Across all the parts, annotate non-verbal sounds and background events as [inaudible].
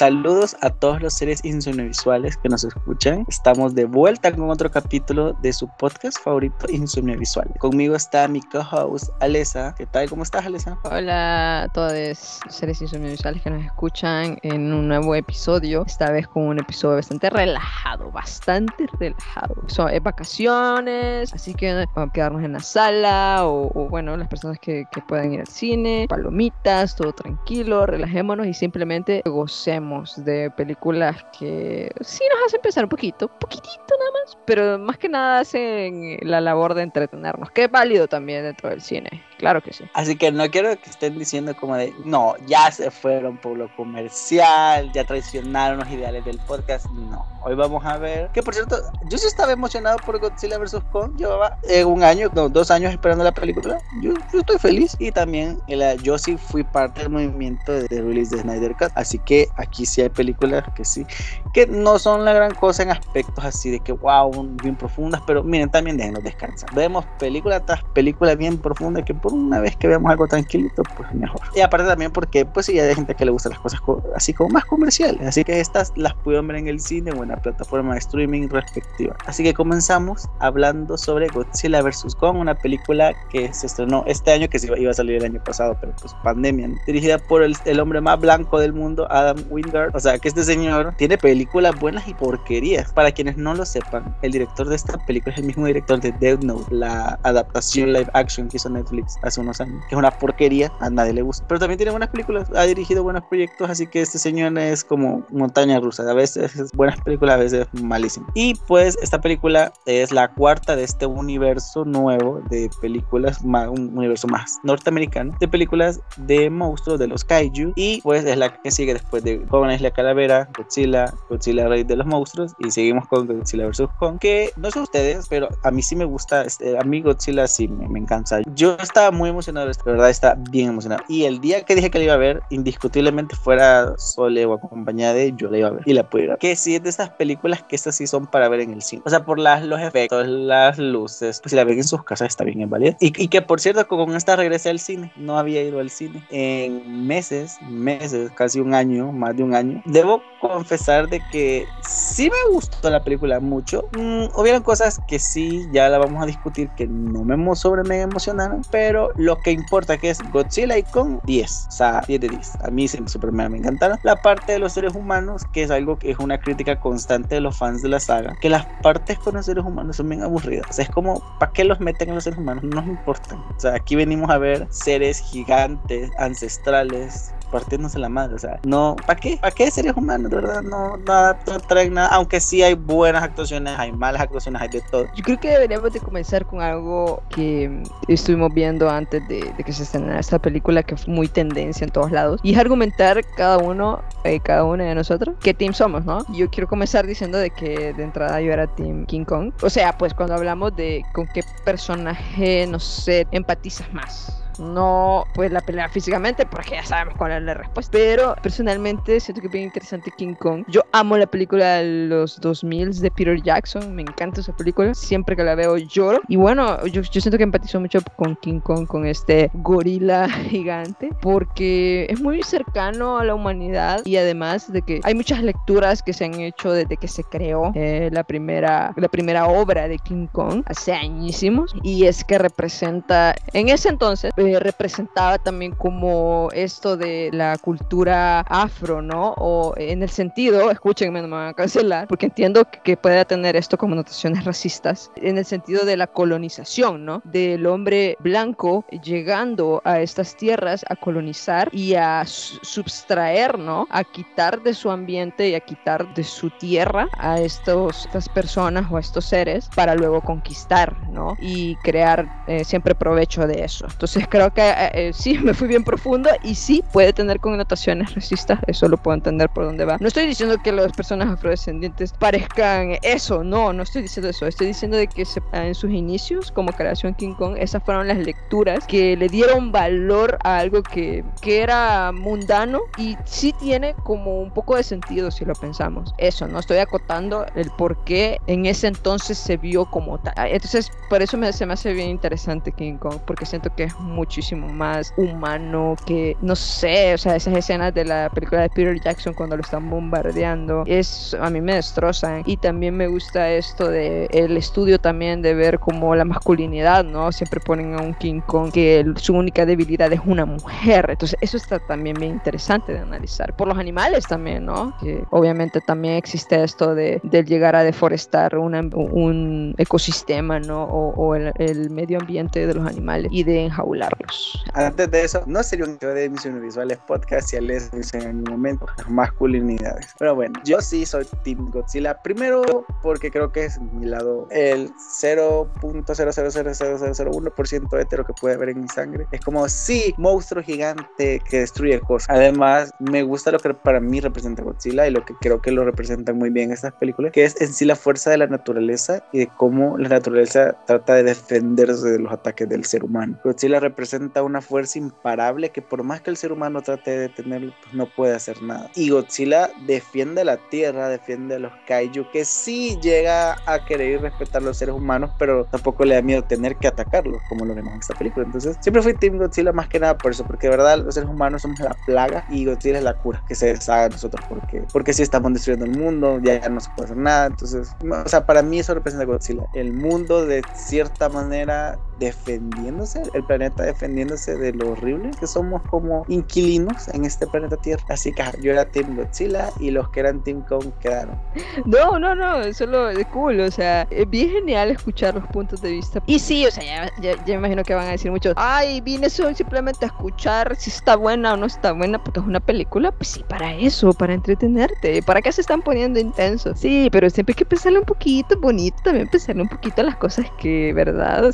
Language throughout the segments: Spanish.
Saludos a todos los seres visuales que nos escuchan. Estamos de vuelta con otro capítulo de su podcast favorito Visual. Conmigo está mi co-host Alesa. ¿Qué tal? ¿Cómo estás, Alesa? Hola a todos los seres visuales que nos escuchan en un nuevo episodio. Esta vez con un episodio bastante relajado, bastante relajado. Son vacaciones, así que vamos a quedarnos en la sala o, bueno, las personas que, que puedan ir al cine, palomitas, todo tranquilo, relajémonos y simplemente gocemos de películas que sí nos hacen pensar un poquito, poquitito nada más, pero más que nada hacen la labor de entretenernos, que es válido también dentro del cine, claro que sí. Así que no quiero que estén diciendo como de, no, ya se fueron por lo comercial, ya traicionaron los ideales del podcast, no. Hoy vamos a ver, que por cierto, yo sí estaba emocionado por Godzilla vs. Kong, llevaba eh, un año, no, dos años esperando la película, yo, yo estoy feliz y también yo sí fui parte del movimiento de, de release de Snyder Cut, así que aquí sí hay películas que sí, que no son la gran cosa en aspectos así de que wow, bien profundas, pero miren, también déjenos descansar. Vemos película tras película bien profunda que una vez que veamos algo tranquilito, pues mejor. Y aparte también porque pues sí hay gente que le gustan las cosas así como más comerciales, así que estas las pueden ver en el cine o en la plataforma de streaming respectiva. Así que comenzamos hablando sobre Godzilla vs. Kong, una película que se estrenó este año, que se iba, a salir el año pasado, pero pues pandemia, dirigida por el, el hombre más blanco del mundo, Adam Wingard. O sea, que este señor tiene películas buenas y porquerías. Para quienes no lo sepan, el director de esta película es el mismo director de Death Note, la adaptación live action que hizo Netflix hace unos años, que es una porquería, a nadie le gusta. Pero también tiene buenas películas, ha dirigido buenos proyectos, así que este señor es como montaña rusa. A veces es buenas películas, a veces malísimas. Y pues esta película es la cuarta de este universo nuevo de películas, un universo más norteamericano, de películas de monstruos, de los kaiju. Y pues es la que sigue después de Joven Isla Calavera, Godzilla, Godzilla Rey de los Monstruos. Y seguimos con Godzilla vs. Kong, que no sé ustedes, pero a mí sí me gusta. Este, a mí Godzilla sí me, encanta. Yo estaba muy emocionado, de verdad, está bien emocionado. Y el día que dije que la iba a ver, indiscutiblemente fuera sole o acompañada de, yo la iba a ver y la pude ver. Que sí es de esas películas que estas sí son para ver en el cine. O sea, por las, los efectos, las luces, pues si la ven en sus casas está bien en válida. Y, y que por cierto, con esta regresé al cine. No había ido al cine en meses, meses, casi un año, más de un año. Debo confesar de que sí me gustó la película mucho. Mm, hubieron cosas que sí, ya la vamos a discutir, que no me sobre me emocionaron, pero lo que importa que es Godzilla y Kong 10, o sea, 10 de 10. A mí super me encantaron. La parte de los seres humanos, que es algo que es una crítica constante de los fans de la saga, que las partes con los seres humanos son bien aburridas. O sea, es como, ¿para qué los meten en los seres humanos? No nos importan. O sea, aquí venimos a ver seres gigantes, ancestrales, partiéndose la madre. O sea, no, ¿para qué? ¿Para qué seres humanos? De verdad, no, nada, no traen nada. Aunque sí hay buenas actuaciones, hay malas actuaciones, hay de todo. Yo creo que deberíamos de comenzar con algo que estuvimos viendo antes de, que se estrenara esta película, que fue muy tendencia en todos lados. Y es argumentar cada uno, eh, cada uno de nosotros, qué team somos, ¿no? Yo quiero comenzar diciendo de que de entrada yo era Team King Kong. O sea, pues cuando hablamos de con qué personaje, no sé, empatizas más no pues la pelea físicamente porque ya sabemos cuál es la respuesta. Pero personalmente siento que es bien interesante King Kong. Yo amo la película de los 2000 de Peter Jackson, me encanta esa película. Siempre que la veo lloro. Y bueno, yo, yo siento que empatizo mucho con King Kong, con este gorila [laughs] gigante, porque es muy cercano a la humanidad y además de que hay muchas lecturas que se han hecho desde que se creó eh, la, primera, la primera obra de King Kong hace añísimos y es que representa en ese entonces eh, representaba también como esto de la cultura afro, ¿no? O en el sentido, escúchenme, no me van a cancelar, porque entiendo que puede tener esto como notaciones racistas, en el sentido de la colonización, ¿no? Del hombre blanco llegando a estas tierras a colonizar y a subtraer, ¿no? A quitar de su ambiente y a quitar de su tierra a estos, estas personas o a estos seres para luego conquistar, ¿no? Y crear eh, siempre provecho de eso. Entonces creo que eh, eh, sí, [laughs] me fui bien profundo y sí puede tener connotaciones racistas, eso lo puedo entender por dónde va. No estoy diciendo que las personas afrodescendientes parezcan eso, no, no estoy diciendo eso, estoy diciendo de que en sus inicios como creación King Kong, esas fueron las lecturas que le dieron valor a algo que, que era mundano y sí tiene como un poco de sentido si lo pensamos. Eso, no estoy acotando el por qué en ese entonces se vio como tal. Entonces, por eso me, se me hace bien interesante King Kong, porque siento que es muchísimo más humano que, no sé, o sea, esas escenas de la película de Peter Jackson cuando lo están bombardeando, es, a mí me destrozan. Y también me gusta esto de el estudio también de ver como la masculinidad, ¿no? Siempre ponen a un King Kong que su única debilidad es una mujer. Entonces, eso está también bien interesante de analizar. Por los animales también, ¿no? Que obviamente también existe esto de, llegar a deforestar un ecosistema, ¿no? O, el, el, medio ambiente de los animales y de enjaularlos. Antes de eso, no sería un video de emisiones visuales podcast si les en un momento masculinidades. Pero bueno, yo sí soy Team Godzilla. Primero, porque creo que es mi lado el 0.0000001% hetero que puede haber en mi sangre. Es como, sí, monstruo gigante que destruye cosas. Además, me gusta lo que para mí representa Godzilla y lo que creo que lo representa muy bien estas películas, que es en sí la fuerza de la naturaleza y de cómo la naturaleza trata de defenderse de los ataques del ser humano. Godzilla representa una fuerza imparable que por más que el ser humano trate de detenerlo, pues no puede hacer nada. Y Godzilla defiende la tierra, defiende a los kaiju, que sí llega a querer respetar a los seres humanos, pero tampoco le da miedo tener que atacarlos, como lo vemos en esta película. Entonces, siempre fui Team Godzilla más que nada por eso, porque de verdad los seres humanos somos la plaga y Godzilla es la cura que se deshaga de nosotros, porque, porque si estamos destruyendo el mundo, ya, ya no se puede hacer nada. Entonces, o sea, para mí eso representa Godzilla. El mundo de cierta manera defendiéndose, el planeta defendiéndose de lo horrible que somos como inquilinos en este planeta Tierra. Así que yo era Team Godzilla y los que eran Team Kong quedaron. No, no, no, solo es cool, o sea, es bien genial escuchar los puntos de vista. Y sí, o sea, ya, ya, me imagino que van a decir muchos, ay, vine simplemente a escuchar si está buena o no está buena porque es una película, pues sí, para eso, para entretenerte, ¿para qué se están poniendo intensos? Sí, pero siempre hay que pensarle un poquito bonito, también pensarle un poquito a las cosas que, ¿verdad?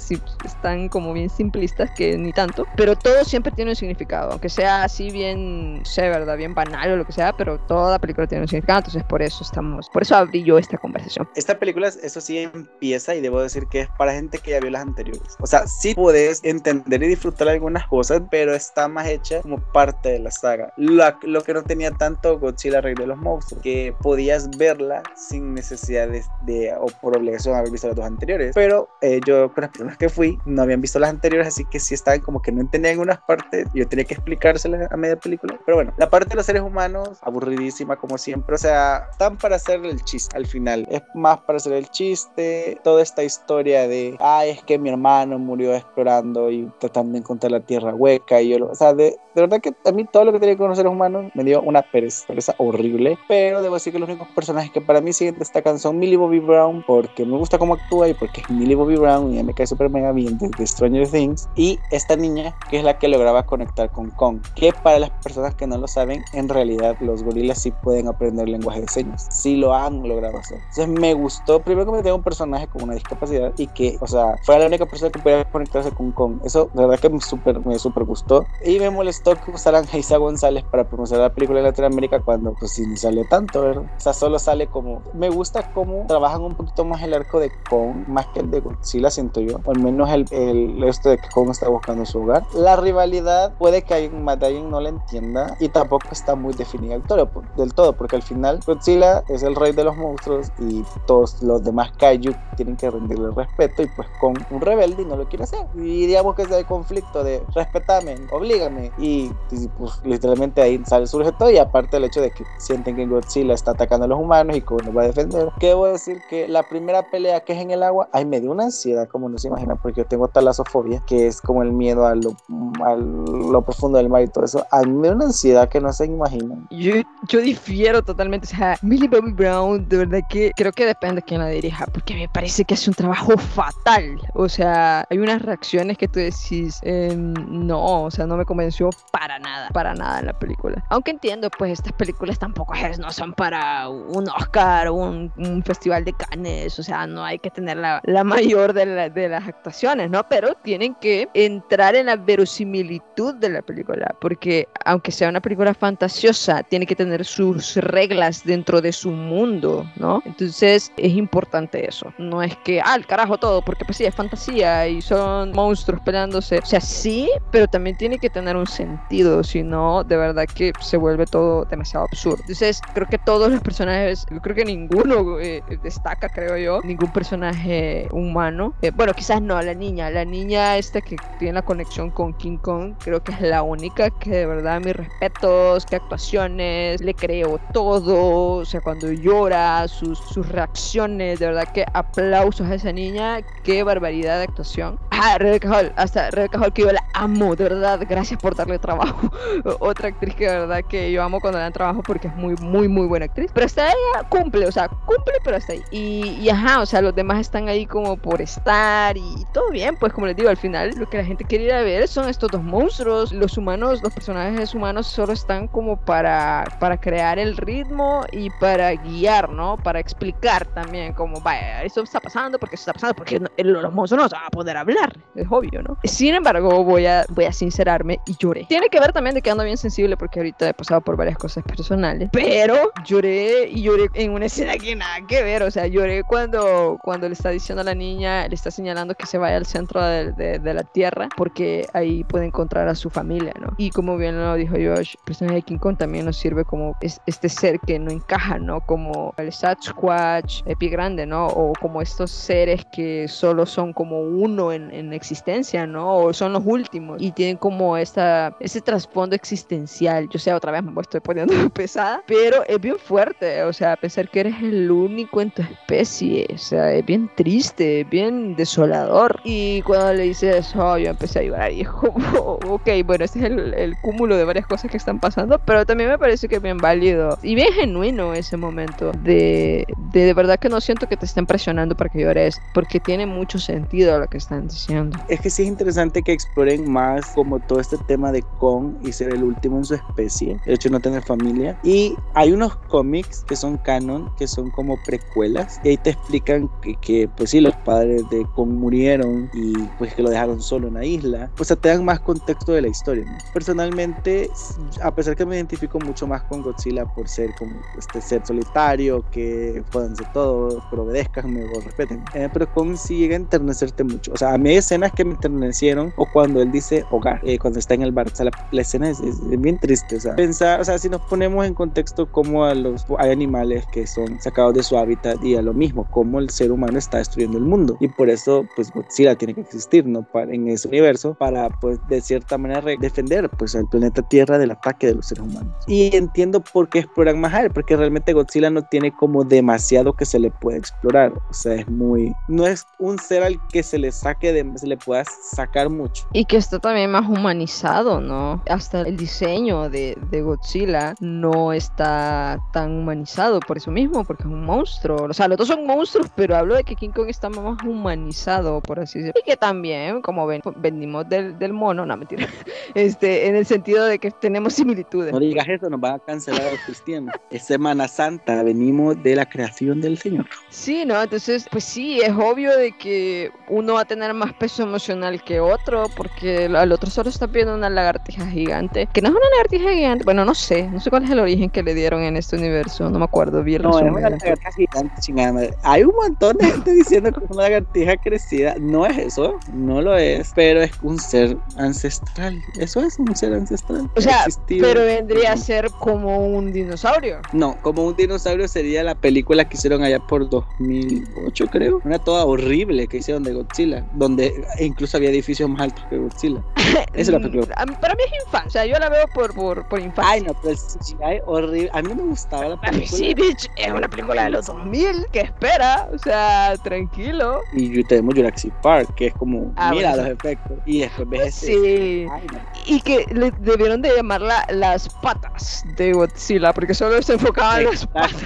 Están como bien simplistas que ni tanto, pero todo siempre tiene un significado, aunque sea así bien, sé, ¿verdad? Bien banal o lo que sea, pero toda película tiene un significado, entonces por eso estamos, por eso abrí yo esta conversación. Esta película, eso sí empieza y debo decir que es para gente que ya vio las anteriores. O sea, sí puedes entender y disfrutar algunas cosas, pero está más hecha como parte de la saga. lo que no tenía tanto Godzilla Rey de los Monstruos, que podías verla sin necesidad de, o por obligación haber visto las dos anteriores. Pero eh, yo con las personas que fui no habían visto las anteriores, así que sí estaban como que no entendían algunas partes. Yo tenía que explicárselas a media película. Pero bueno, la parte de los seres humanos, aburridísima como siempre. O sea, están para hacer el chiste al final. Es más para hacer el chiste. Toda esta historia de, ay, es que mi hermano murió explorando y tratando de encontrar la tierra hueca. Y yo, o sea, de, de verdad que a mí todo lo que tenía con los seres humanos me dio una pereza, horrible. Pero debo decir que los únicos personajes que para mí siguen destacan son Millie Bobby Brown, porque me gusta cómo actúa y porque es Millie Bobby Brown y me cae súper mega bien desde Stranger Things. Y esta niña, que es la que lograba conectar con Kong, que para las personas que no lo saben, en realidad los gorilas sí pueden aprender lenguaje de señas, sí lo han logrado hacer. Entonces me gustó, primero que me tenga un personaje con una discapacidad y que, o sea, fue la única persona que podía conectarse con Kong. Eso de verdad que me súper me super gustó. Y me molestó que usaran a [laughs] Isa González para promocionar la película en Latinoamérica cuando pues sí ni sale tanto, ¿verdad? O sea, solo sale como... Me gusta cómo trabajan un poquito más el arco de Kong, más que el de Godzilla, siento yo. O al menos el, el esto de que Kong está buscando su hogar. La rivalidad puede que alguien más de alguien no la entienda y tampoco está muy definida del todo, porque al final Godzilla es el rey de los monstruos y todos los demás kaiju tienen que rendirle respeto y pues con un rebelde y no lo quiere hacer. Y digamos que es el conflicto de respetame, oblígame y, pues literalmente ahí sale surge todo y aparte el hecho de que sienten que Godzilla está atacando a los humanos y que uno va a defender. Que debo decir que la primera pelea que es en el agua, ay me dio una ansiedad como no se imagina porque tengo talasofobia, que es como el miedo a lo, a lo profundo del mar y todo eso. A mí me dio una ansiedad que no se imaginan. Yo, yo difiero totalmente, o sea, Millie Bobby Brown, de verdad que creo que depende de quién la dirija, porque me parece que hace un trabajo fatal. O sea, hay unas reacciones que tú decís, em, no, o sea, no me convenció para nada para nada en la película. Aunque entiendo, pues estas películas tampoco es, no son para un Oscar, un, un festival de Cannes, o sea, no hay que tener la, la mayor de, de las actuaciones, ¿no? Pero tienen que entrar en la verosimilitud de la película, porque aunque sea una película fantasiosa, tiene que tener sus reglas dentro de su mundo, ¿no? Entonces es importante eso. No es que, ah, el carajo todo, porque pues sí, es fantasía y son monstruos peleándose. O sea, sí, pero también tiene que tener un sentido, si no, de verdad que se vuelve todo demasiado absurdo. Entonces, creo que todos los personajes, yo creo que ninguno eh, destaca, creo yo, ningún personaje humano. Eh, bueno, quizás no, la niña, la niña esta que tiene la conexión con King Kong, creo que es la única que de verdad mis respetos, qué actuaciones, le creo todo, o sea, cuando llora, sus, sus reacciones, de verdad que aplausos a esa niña, qué barbaridad de actuación. Ah, Rebecca Hall, hasta Rebecca Hall que yo la amo, de verdad, gracias por darle trabajo. [laughs] Otra actriz que de verdad que yo amo cuando le dan trabajo porque es muy, muy, muy buena actriz. Pero hasta ella cumple, o sea, cumple, pero hasta ahí. Y, y ajá, o sea, los demás están ahí como por estar y, todo bien, pues como les digo, al final lo que la gente quiere ir a ver son estos dos monstruos. Los humanos, los personajes humanos solo están como para, para crear el ritmo y para guiar, ¿no? Para explicar también como, vaya, esto está pasando, porque esto está pasando, porque los monstruos no se van a poder hablar, es obvio, ¿no? Sin embargo, voy a, voy a sincerarme y lloré. Tiene que ver también de que ando bien sensible porque ahorita he pasado por varias cosas personales, pero lloré y lloré en una escena que nada que ver, o sea, lloré cuando, cuando le está diciendo a la niña, le está señalando que se vaya al centro de, de, la Tierra porque ahí puede encontrar a su familia, ¿no? Y como bien lo dijo Josh, el personaje de King Kong también nos sirve como este ser que no encaja, ¿no? Como el Sasquatch, el pie grande, ¿no? O como estos seres que solo son como uno en, en existencia, ¿no? O son los últimos y tienen como esta, ese trasfondo existencial. Yo sé, otra vez me estoy poniendo [laughs] pesada, pero es bien fuerte, o sea, pensar que eres el único en tu especie, o sea, es bien triste, es bien desolador. Y cuando le dice eso, yo empecé a llorar y como, [laughs] ok, bueno, este es el, el cúmulo de varias cosas que están pasando, pero también me parece que es bien válido y bien genuino ese momento de, de, de verdad que no siento que te estén presionando para que llores, porque tiene mucho sentido lo que están diciendo. Es que sí es interesante que exploren más como todo este tema de Kong y ser el último en su especie, el hecho de no tener familia. Y hay unos cómics que son canon, que son como precuelas, y ahí te explican que, que pues sí, los padres de Kong murieron y pues que lo dejaron solo en la isla. Pues te dan más contexto de la historia. Personalmente, a pesar que me identifico mucho más con Godzilla por ser como este ser solitario, que puedan ser todo, pero obedezcan, o respeten. Eh, pero Kong sí llega a enternecerte mucho. O sea, a mí hay escenas que me enternecieron, o cuando él dice hogar, eh, cuando está en el bar. O sea, la, escena es, bien triste. O sea, pensar, o sea, si nos ponemos en contexto como a los, hay animales que son sacados de su hábitat y a lo mismo, como el ser humano está destruyendo el mundo. Y por eso, pues Godzilla tiene que existir, ¿no? Para, en ese universo, para, pues, de cierta manera defender, pues, al planeta Tierra del ataque de los seres humanos. Y entiendo por qué exploran más él, porque realmente Godzilla no tiene como demasiado que se le puede explorar. O sea, es muy, no es un ser al que se le saque de, se le pueda sacar mucho. Y que está también más humanizado, ¿no? Hasta el diseño de, de Godzilla no está tan humanizado por eso mismo, porque es un monstruo. O sea, los dos son monstruos, pero hablo de que King Kong está más humanizado, por así decirlo. Y que también, como ven, venimos del, del mono, no mentira, [laughs] este, en el sentido de que tenemos similitudes. No digas eso, nos van a cancelar los cristianos. Es Semana Santa, venimos de la creación del Señor. Sí, ¿no? Entonces, pues sí, es obvio de que uno va a tener más peso emocional que otro, porque al otro solo está viendo una lagartija gigante, que no es una lagartija gigante, bueno, no sé, no sé cuál es el origen que le dieron en este universo, no me acuerdo bien. No, es una lagartija gigante, chingada. Hay un montón de gente diciendo que es una lagartija crecida, no es eso, no lo es, pero es un ser ancestral, eso es un ser ancestral. O sea, pero vendría a ser como un dinosaurio. No, como un dinosaurio sería la película que hicieron allá por 2008, creo. Una toda horrible que hicieron de Godzilla, donde incluso había edificios más altos que Godzilla. [laughs] Esa es la película. Para mí es infancia, yo la veo por, por, por infancia. Ay, no, pero CGI horrible. A mí no me gustaba la película. Sí, bitch, es una película de los 2000 que espera, o sea, tranquilo. Y tenemos Jurassic Park, que es como, ah, mira los efectos. Y después ves ese. Sí. Y que le debieron de llamarla las patas de Godzilla, porque solo se enfocaba en las patas.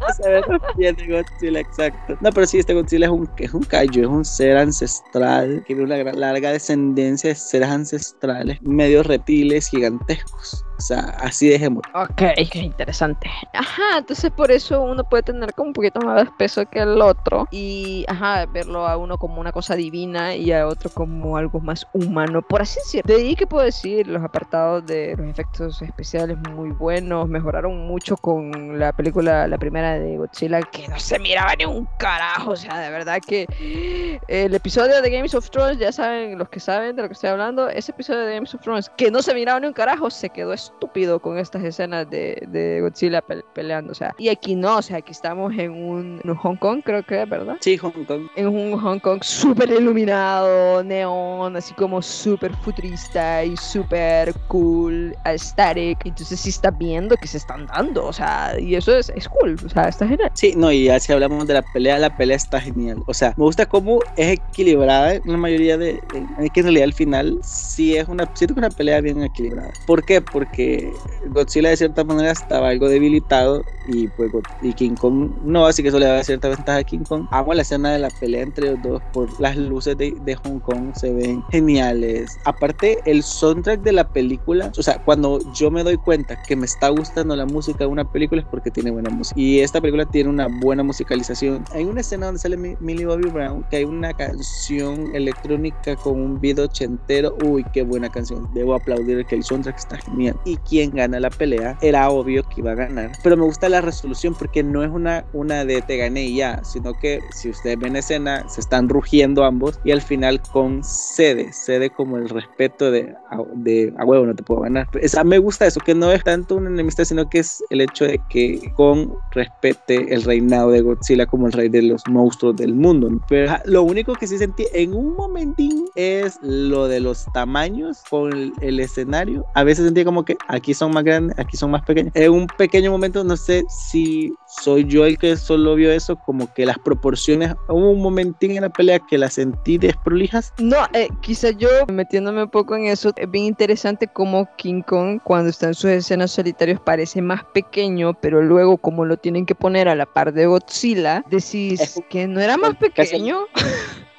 no [laughs] se ve pies de Godzilla, exacto. No, pero sí, este Godzilla es un, es un kaiju, es un ser ancestral que viene una larga descendencia de seres ancestrales, medio reptiles gigantescos. O sea, así dejemos. Ok, qué interesante. Ajá, entonces por eso uno puede tener como un poquito más de peso que el otro y, ajá, verlo a uno como una cosa divina y a otro como algo más humano, por así decirlo. De ahí que puedo decir, los apartados de los efectos especiales muy buenos, mejoraron mucho con la película, la primera de Godzilla, que no se miraba ni un carajo, o sea, de verdad que el episodio de Games of Thrones, ya saben, los que saben de lo que estoy hablando, ese episodio de Games of Thrones, que no se miraba ni un carajo, se quedó estúpido con estas escenas de, de Godzilla peleando. O sea, y aquí no, o sea, aquí estamos en un, Hong Kong, creo que es, ¿verdad? Sí, Hong Kong. En un Hong Kong súper iluminado, neón, así como súper futurista y súper cool, aesthetic. Entonces sí está viendo que se están dando, o sea, y eso es, es cool, o sea, está genial. Sí, no, y ya si hablamos de la pelea, la pelea está genial. O sea, me gusta cómo es equilibrada en la mayoría de. En, que en realidad al final sí es una. Siento que una pelea bien equilibrada. ¿Por qué? Porque Godzilla de cierta manera estaba algo debilitado y pues y King Kong no, así que eso le da cierta ventaja a King Kong. Amo la escena de la pelea entre los dos por las luces de, de Hong Kong, se ven geniales. Aparte, el soundtrack de la película, o sea, cuando yo me doy cuenta que me está gustando la música de una película es porque tiene buena música. Y esta película tiene una buena musicalización. Hay una escena donde sale Millie Bobby Brown, que hay una canción electrónica con un video ochentero. Uy, qué buena canción. Debo aplaudir que el soundtrack está genial. Y quien gana la pelea era obvio que iba a ganar. Pero me gusta la resolución porque no es una, una de te gané y ya, sino que si ustedes ven escena, se están rugiendo ambos y al final concede, cede como el respeto de, de a huevo, no te puedo ganar. Esa, me gusta eso, que no es tanto una enemistad, sino que es el hecho de que Kong respete el reinado de Godzilla como el rey de los monstruos del mundo. Pero lo único que sí sentí en un momentín es lo de los tamaños con el, escenario. A veces sentí como que aquí son más grandes, aquí son más pequeños. En un pequeño momento, no sé si soy yo el que solo vio eso, como que las proporciones, hubo un momentín en la pelea que la sentí desprolijas. No, eh, quizá yo metiéndome un poco en eso, es bien interesante como King Kong cuando está en sus escenas solitarios parece más pequeño, pero luego como lo tienen que poner a la par de Godzilla, decís que no era más pequeño. [laughs]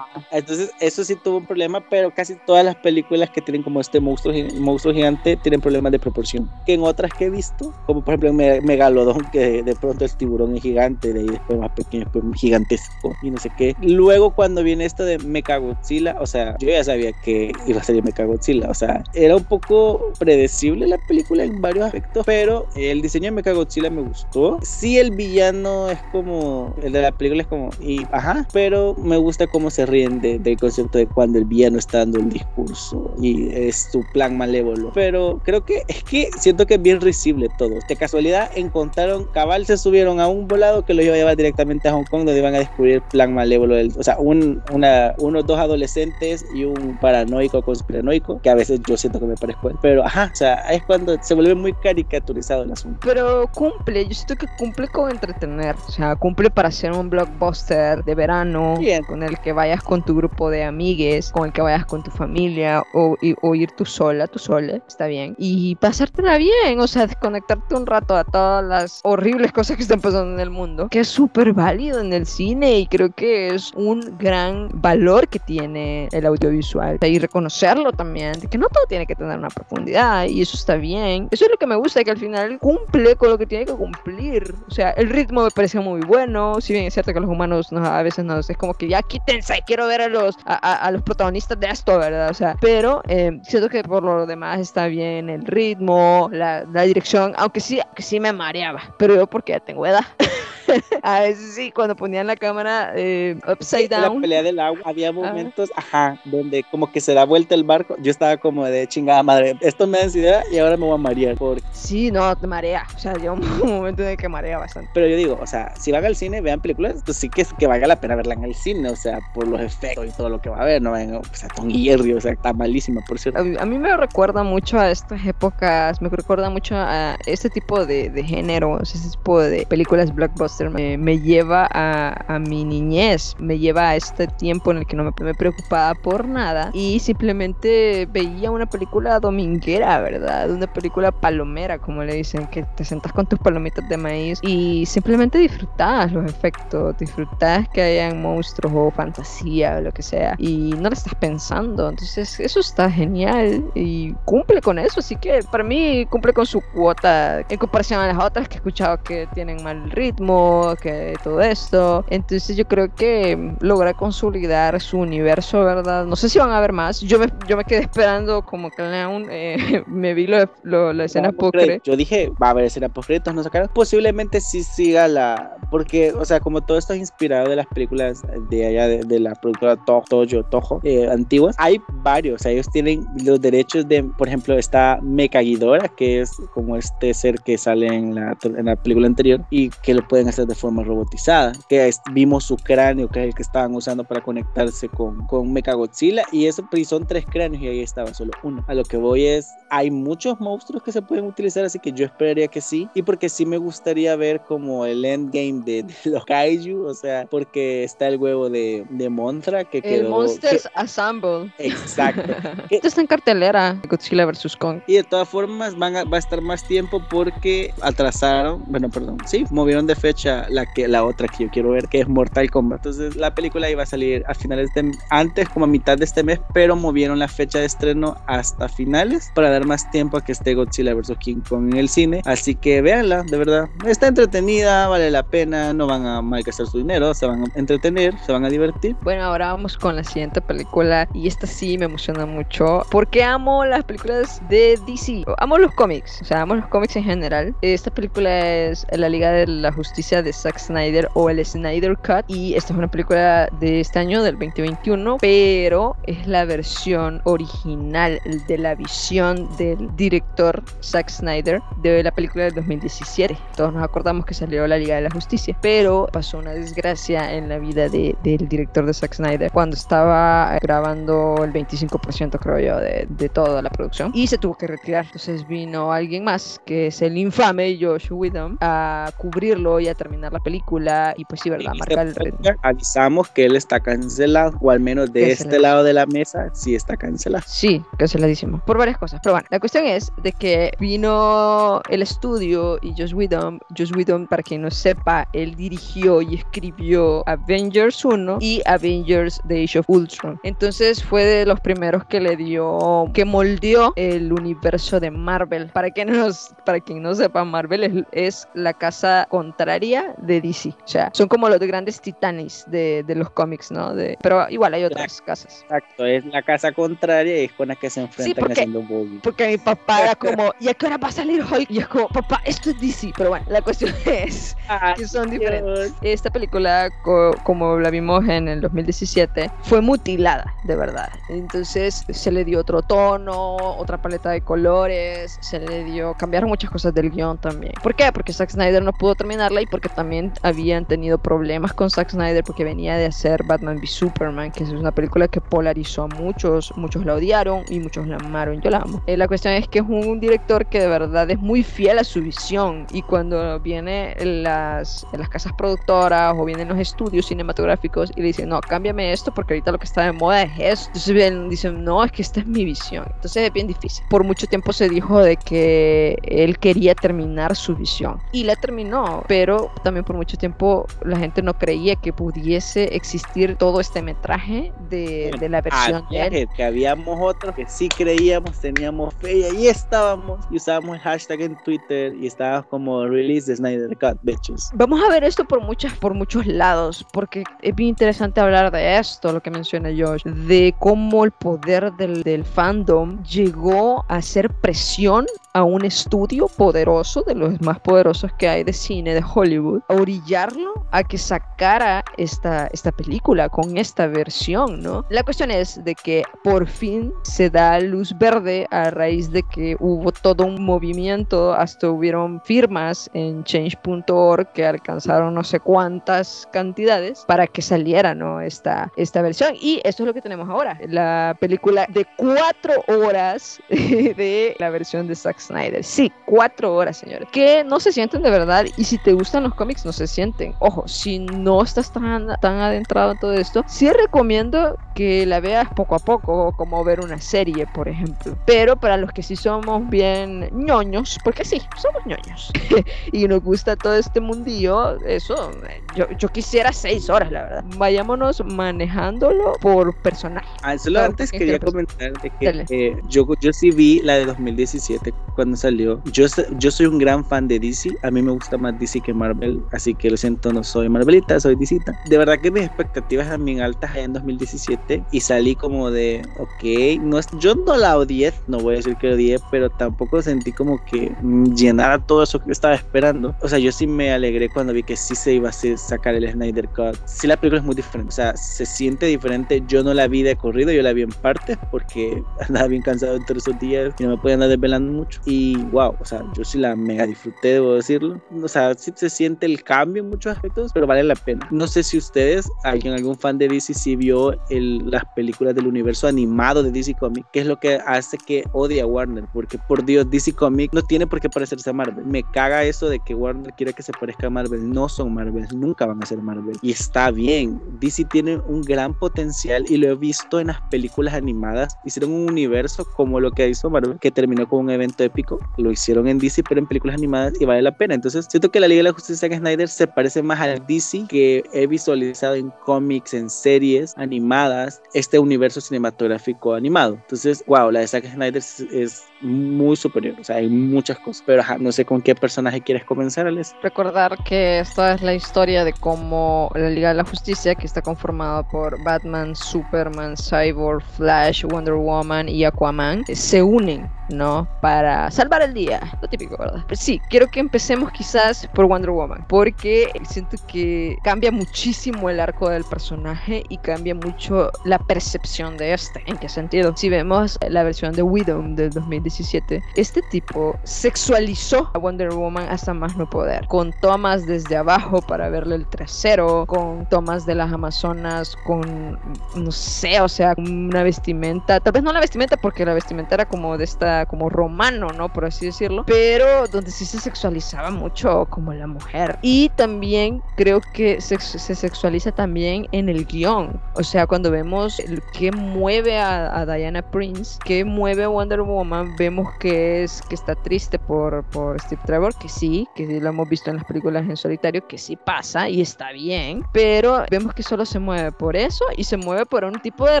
Entonces, eso sí tuvo un problema, pero casi todas las películas que tienen como este monstruo, monstruo gigante tienen problemas de proporción. Que en otras que he visto, como por ejemplo en Megalodon, que de pronto el tiburón es gigante, de ahí después más pequeño, después gigantesco y no sé qué. Luego, cuando viene esto de Mechagodzilla, o sea, yo ya sabía que iba a salir Mechagodzilla, o sea, era un poco predecible la película en varios aspectos, pero el diseño de Mechagodzilla me gustó. Sí, el villano es como, el de la película es como, y ajá, pero me gusta cómo se ríen del concepto de cuando el villano está dando el discurso y es su plan malévolo. Pero creo que es que siento que es bien risible todo. De casualidad encontraron, cabal se subieron a un volado que lo iba a llevar directamente a Hong Kong donde iban a descubrir el plan malévolo. Del, o sea, un, una, unos dos adolescentes y un paranoico conspiranoico que a veces yo siento que me parezco él. Pero ajá, o sea, es cuando se vuelve muy caricaturizado el asunto. Pero cumple, yo siento que cumple con entretener. O sea, cumple para ser un blockbuster de verano Bien. con el que vayas con tu grupo de amigues, con el que vayas con tu familia o, o ir tú sola, tú sola, está bien. Y pasártela bien, o sea, desconectarte un rato a todas las horribles cosas que están pasando en el mundo, que es súper válido en el cine y creo que es un gran valor que tiene el audiovisual. Y reconocerlo también, de que no todo tiene que tener una profundidad y eso está bien. Eso es lo que me gusta, que al final cumple con lo que tiene que cumplir. O sea, el ritmo me parece muy bueno, si bien es cierto que los humanos a veces nos es como que ya quítense, quiero ver a los, a, los protagonistas de esto, ¿verdad? O sea, pero eh, siento que por lo demás está bien el ritmo, la, la dirección, aunque sí, que sí me mareaba, pero yo porque ya tengo edad. [laughs] [laughs] a veces sí, cuando ponían la cámara eh, upside down. la pelea del agua, había momentos, ajá, donde como que se da vuelta el barco. Yo estaba como de chingada madre, esto me da ansiedad y ahora me voy a marear. Porque... Sí, no, te marea. O sea, yo [laughs] un momento en que marea bastante. Pero yo digo, o sea, si van al cine, vean películas, pues sí que, que valga la pena verla en el cine, o sea, por los efectos y todo lo que va a ver, no o sea, Tom Jerry, o sea, está malísima, por cierto. A, mí me recuerda mucho a estas épocas, me recuerda mucho a este tipo de, de géneros, ese tipo de películas blockbuster me, me lleva a, a, mi niñez, me lleva a este tiempo en el que no me, me, preocupaba por nada y simplemente veía una película dominguera, ¿verdad? Una película palomera, como le dicen, que te sentas con tus palomitas de maíz y simplemente disfrutabas los efectos, disfrutabas que hayan monstruos o fantasía o lo que sea y no lo estás pensando. Entonces, eso está genial y cumple con eso, así que para mí cumple con su cuota en comparación a las otras que he escuchado que tienen mal ritmo, que todo esto. Entonces yo creo que logra consolidar su universo, ¿verdad? No sé si van a ver más. Yo me, yo me quedé esperando como que eh, [laughs] me vi lo, lo, la escena post Yo dije, va a haber escena post créditos, no sacaron. Posiblemente sí siga la, porque, o sea, como todo esto es inspirado de las películas de allá de, la productora Tojo, Tojo eh, antiguas, hay varios. O sea, ellos tienen los derechos de, por ejemplo, está Mecaguidora, que es como este ser que sale en la, en la película anterior y que lo pueden hacer de forma robotizada. Que vimos su cráneo, que es el que estaban usando para conectarse con, con Mechagodzilla, y eso y son tres cráneos y ahí estaba solo uno. A lo que voy es, hay muchos monstruos que se pueden utilizar, así que yo esperaría que sí, y porque sí me gustaría ver como el endgame de, [laughs] los kaiju, o sea, porque está el huevo de, de Montra que quedó... El Monsters Assemble. Exacto. [laughs] Esto está en cartelera, Godzilla vs. Kong. Y de todas formas van a, va a estar más tiempo porque atrasaron, bueno, perdón, sí, movieron de fecha la, que, la otra que yo quiero ver, que es Mortal Kombat. Entonces la película iba a salir a finales de, antes, como a mitad de este mes, pero movieron la fecha de estreno hasta finales para dar más tiempo a que esté Godzilla vs. King Kong en el cine. Así que véanla, de verdad. Está entretenida, vale la pena, no van a malgastar su dinero, se van a entretener, se van a divertir. Bueno, ahora vamos con la siguiente película y esta sí me emociona mucho porque amo las películas de DC. Amo los cómics, o sea, amo los cómics en general. Esta película es La Liga de la Justicia de Zack Snyder o el Snyder Cut y esta es una película de este año, del 2021, pero es la versión original de la visión del director Zack Snyder de la película del 2017. Todos nos acordamos que salió La Liga de la Justicia, pero pasó una desgracia en la vida de, del director de Zack Snyder cuando estaba grabando el 25% creo yo de, de toda la producción y se tuvo que retirar. Entonces vino alguien más que es el infame Josh Whedon a cubrirlo y a terminar la película y pues sí, ¿verdad? Marcar el ritmo. Avisamos que él está cancelado o al menos de este lado de la mesa sí está cancelado. Sí, canceladísimo por varias cosas. Pero bueno, la cuestión es de que vino el estudio y Josh Whedon, Josh Whedon para quien no sepa, él dirigió y escribió Avengers 1 y Avengers The Age of Ultron. Entonces fue de los primeros que le dio, que moldeó el universo de Marvel. Para quien no, para quien no sepa, Marvel es, la casa contraria de DC. O sea, son como los grandes titanes de, de los cómics, ¿no? De, pero igual hay otras casas. Exacto, es la casa contraria y es con la que se enfrentan sí, porque, haciendo bullying. Porque mi papá era [laughs] como, ¿y a qué hora va a salir Hulk? Y es como, papá, esto es DC. Pero bueno, la cuestión [laughs] es ah, que son diferentes. Esta película, co como la vimos en el 2017, fue mutilada, de verdad. Entonces se le dio otro tono, otra paleta de colores, se le dio, cambiaron muchas cosas del guion también. ¿Por qué? Porque Zack Snyder no pudo terminarla y porque también habían tenido problemas con Zack Snyder porque venía de hacer Batman v Superman, que es una película que polarizó a muchos, muchos la odiaron y muchos la amaron. Yo la amo. Eh, la cuestión es que es un director que de verdad es muy fiel a su visión y cuando viene las, las casas productoras o vienen los estudios cinematográficos y le dicen, no, cámbiame esto porque ahorita lo que está de moda es esto. Entonces dicen, no, es que esta es mi visión. Entonces es bien difícil. Por mucho tiempo se dijo de que él quería terminar su visión y la terminó, pero también por mucho tiempo la gente no creía que pudiese existir todo este metraje de, de la versión de él. Que habíamos otros que sí creíamos, teníamos fe y ahí estábamos y usábamos el hashtag en Twitter y estábamos como release de Snyder Cut, bitches. Vamos a ver esto por muchas, por muchos lados, porque es bien interesante hablar de esto, lo que menciona Josh, de cómo el poder del, del fandom llegó a hacer presión a un estudio poderoso, de los más poderosos que hay de cine de Hollywood, a orillarlo a que sacara esta, esta película con esta versión, ¿no? La cuestión es de que por fin se da luz verde a raíz de que hubo todo un movimiento, hasta hubieron firmas en change.org que alcanzaron no sé cuántas cantidades para que saliera, ¿no? Esta, esta versión. Y esto es lo que tenemos ahora, la película de cuatro horas [laughs] de la versión de Zack Snyder. Sí, cuatro horas, señores. Que no se sienten de verdad. Y si te gustan en los cómics no se sienten. Ojo, si no estás tan, tan adentrado en todo esto, sí recomiendo que la veas poco a poco, como ver una serie, por ejemplo. Pero para los que sí somos bien ñoños, porque sí, somos ñoños, [laughs] y nos gusta todo este mundillo, eso, yo, yo quisiera seis horas, la verdad. Vayámonos manejándolo por personaje. Ah, solo antes quería comentar de que eh, yo, yo sí vi la de 2017 cuando salió. Yo, yo soy un gran fan de DC, a mí me gusta más DC que Marvel, así que lo siento, no soy Marvelita, soy DCita. De verdad que mis expectativas eran bien altas en 2017 y salí como de, ok, no es, yo no la odié, no voy a decir que odié, pero tampoco sentí como que llenara todo eso que estaba esperando. O sea, yo sí me alegré cuando vi que sí se iba a sacar el Snyder Cut. Sí, la película es muy diferente, o sea, se siente diferente. Yo no la vi de corrido, yo la vi en partes porque [laughs] andaba bien cansado entre esos días y no me podía andar desvelando mucho. Y wow, o sea, yo sí la mega disfruté, debo decirlo. O sea, sí se siente el cambio en muchos aspectos, pero vale la pena. No sé si ustedes, alguien, algún fan de DC, sí vio el, las películas del universo animado de DC Comics, que es lo que hace que odie a Warner, porque por Dios, DC Comics no tiene por qué parecerse a Marvel. Me caga eso de que Warner quiere que se parezca a Marvel. No son Marvel, nunca van a ser Marvel. Y está bien, DC tiene un gran potencial y lo he visto en las películas animadas. Hicieron un universo como lo que hizo Marvel, que terminó con un evento épico. Lo hicieron en DC, pero en películas animadas y vale la pena. Entonces, siento que la Liga de la Justicia de Snyder se parece más al DC que he visualizado en cómics, en series animadas, este universo cinematográfico animado. Entonces, wow, la de Zack Snyder es, muy superior. O sea, hay muchas cosas. Pero no sé con qué personaje quieres comenzar, Alex. Recordar que esta es la historia de cómo la Liga de la Justicia, que está conformada por Batman, Superman, Cyborg, Flash, Wonder Woman y Aquaman, se unen ¿no? Para salvar el día. Lo típico, ¿verdad? Pero sí, quiero que empecemos quizás por Wonder Woman, porque siento que cambia muchísimo el arco del personaje y cambia mucho la percepción de este. ¿En qué sentido? Si vemos la versión de Widow del 2017, este tipo sexualizó a Wonder Woman hasta más no poder, con tomas desde abajo para verle el trasero, con tomas de las Amazonas, con, no sé, o sea, una vestimenta, tal vez no la vestimenta porque la vestimenta era como de esta como romano, ¿no? Por así decirlo, pero donde sí se sexualizaba mucho como la mujer. Y también creo que se, sexualiza también en el guion, o sea, cuando vemos que mueve a, Diana Prince, que mueve a Wonder Woman, vemos que es que está triste por, por Steve Trevor, que sí, que lo hemos visto en las películas en solitario, que sí pasa y está bien, pero vemos que solo se mueve por eso y se mueve por un tipo de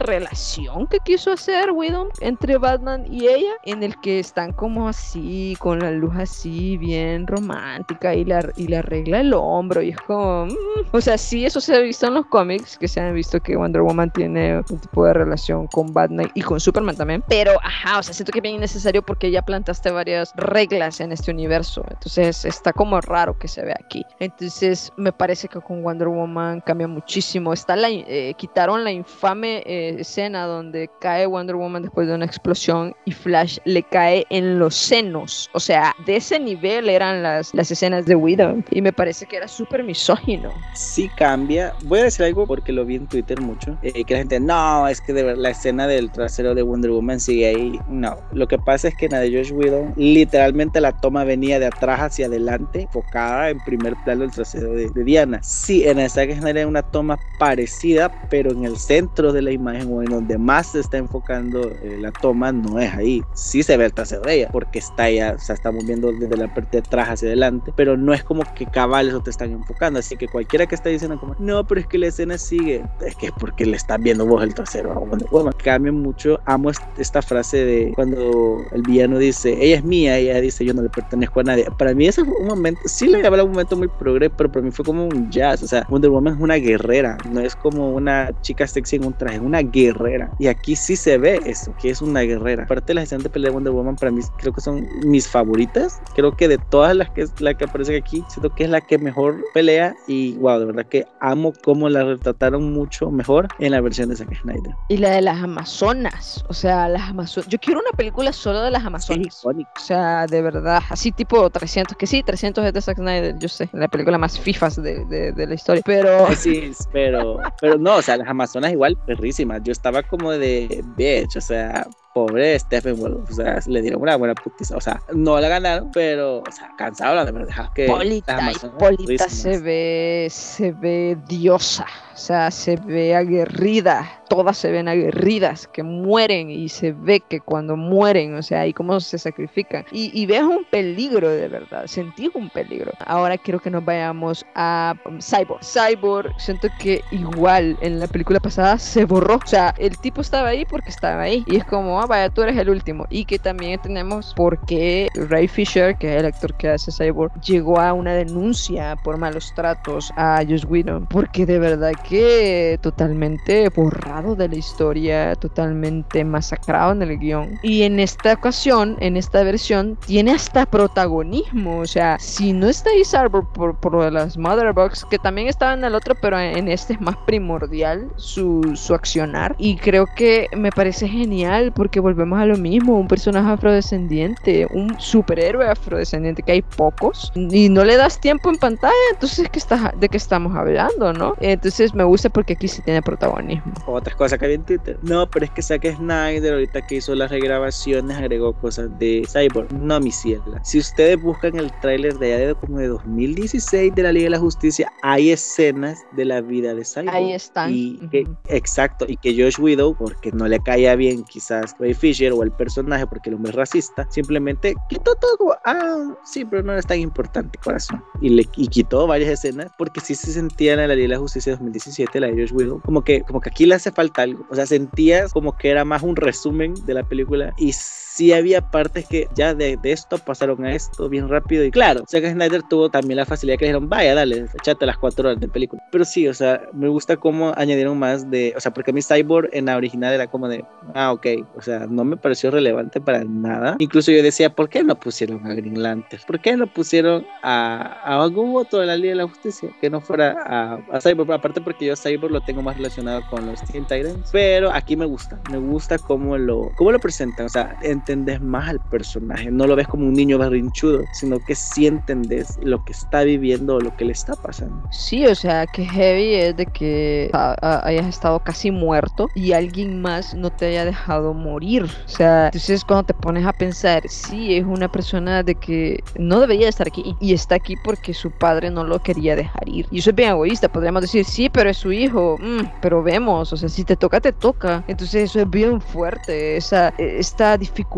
relación que quiso hacer Widow entre Batman y ella en el que están como así, con la luz así, bien romántica, y la, y le arregla el hombro, y es como. Mm, o sea, sí, eso se ha visto en los cómics, que se han visto que Wonder Woman tiene un tipo de relación con Batman y con Superman también. Pero, ajá, o sea, siento que es bien innecesario porque ya plantaste varias reglas en este universo. Entonces, está como raro que se vea aquí. Entonces, me parece que con Wonder Woman cambia muchísimo. Está la, eh, quitaron la infame eh, escena donde cae Wonder Woman después de una explosión y Flash le cae en los senos. O sea, de ese nivel eran las, las escenas de Widow. Y me parece que era súper misógino. Sí cambia. Voy a decir algo porque lo vi en Twitter mucho. Eh, que la gente, no, es que de verdad la escena del trasero de Wonder Woman sigue ahí. No, lo que pasa es que en la de Josh Widow, literalmente la toma venía de atrás hacia adelante, enfocada en primer plano el trasero de, Diana. Sí, en esta que era una toma parecida, pero en el centro de la imagen o en donde más se está enfocando eh, la toma no es ahí. Sí se ve el trasero de ella, porque está ya, o sea, estamos viendo desde la parte de atrás hacia adelante, pero no es como que cabales o te están enfocando, así que cualquiera que está diciendo como, no, pero es que la escena sigue, es que es porque le están viendo vos el trasero Wonder Woman. Cambia mucho, amo esta frase de cuando el villano dice, ella es mía, ella dice, yo no le pertenezco a nadie. Para mí ese fue un momento, sí le habla un momento muy progre, pero para mí fue como un jazz, o sea, Wonder Woman es una guerrera, no es como una chica sexy en un traje, es una guerrera. Y aquí sí se ve eso, que es una guerrera. Aparte de las escenas de pelea de Wonder Woman, para mí creo que son mis favoritas. Creo que de todas las que, la que aparece aquí, siento que es la que mejor pelea y wow, de verdad que amo cómo la retrataron mucho mejor en la versión de Zack Snyder. Y la de las Amazonas, o sea, las Amazonas. Yo quiero una película solo de las Amazonas. o sea, de verdad, así tipo 300, que sí, 300 es de Zack Snyder, yo sé, la película más fifas de, de, la historia, pero... [laughs] Sí, pero, pero no, o sea, las Amazonas igual, perrísimas. Yo estaba como de, bitch, o sea, pobre Steppenwolf, o sea, le dieron una buena putiza, o sea, no la ganaron, pero, o sea, cansado la de verdad que Polita, y Polita se ve, se ve diosa, o sea, se ve aguerrida, todas se ven aguerridas, que mueren y se ve que cuando mueren, o sea, y cómo se sacrifican. Y, y ves un peligro de verdad, sentí un peligro. Ahora quiero que nos vayamos a um, Cyborg. Cyborg, siento que igual en la película pasada se borró. O sea, el tipo estaba ahí porque estaba ahí. Y es como, ah, vaya, tú eres el último. Y que también tenemos por qué Ray Fisher, que es el actor que hace Cyborg, llegó a una denuncia por malos tratos a Josh Whedon. Porque de verdad que totalmente borrado de la historia, totalmente masacrado en el guion. Y en esta ocasión, en esta versión, tiene hasta protagonismo. O sea, si no está ahí Cyborg por, por las Mother Box, que también estaba en el otro, pero en este es más primordial su, su accionar. Y creo que me parece genial porque volvemos a lo mismo, un personaje afrodescendiente, un superhéroe afrodescendiente que hay pocos y no le das tiempo en pantalla, entonces ¿qué está, ¿de qué estamos hablando, no? Entonces me gusta porque aquí sí tiene protagonismo. Otras cosas que había en Twitter. No, pero es que Zack Snyder ahorita que hizo las regrabaciones agregó cosas de Cyborg. No, mi ciela. Si ustedes buscan el tráiler de allá de como de 2016 de la Liga de la Justicia, hay escenas de la vida de Cyborg. Ahí están. Y que, exacto, y que Josh Widow, porque no le caía bien quizás Ray Fisher o el personaje porque el hombre es racista, simplemente quitó todo como, ah, sí, pero no es tan importante, corazón. Y, le, y quitó varias escenas porque sí se sentían en la Liga de la Justicia 2017, la de Josh Widow, como que, como que aquí le hace falta algo. O sea, sentías como que era más un resumen de la película y sí había partes que ya de, de, esto pasaron a esto bien rápido. Y claro, Zack Snyder tuvo también la facilidad que dijeron, vaya, dale, echate las cuatro horas de película. Pero sí, o sea, me gusta cómo añadieron más de, o sea, porque a mí Cyborg en la original era como de, ah, ok, o sea, no me pareció relevante para nada. Incluso yo decía, ¿por qué no pusieron a Green Lantern? ¿Por qué no pusieron a, a algún otro de la Liga de la Justicia que no fuera a, a Cyborg? Aparte porque yo Cyborg lo tengo más relacionado con los Teen Titans. Pero aquí me gusta, me gusta cómo lo, cómo lo presentan, o sea, en entendés más al personaje, no lo ves como un niño berrinchudo, sino que sí entendés lo que está viviendo o lo que le está pasando. Sí, o sea, que heavy es de que hayas estado casi muerto y alguien más no te haya dejado morir. O sea, entonces cuando te pones a pensar, sí, es una persona de que no debería estar aquí y está aquí porque su padre no lo quería dejar ir. Y eso es bien egoísta, podríamos decir, sí, pero es su hijo, mm, pero vemos, o sea, si te toca, te toca. Entonces eso es bien fuerte, esa, esta dificultad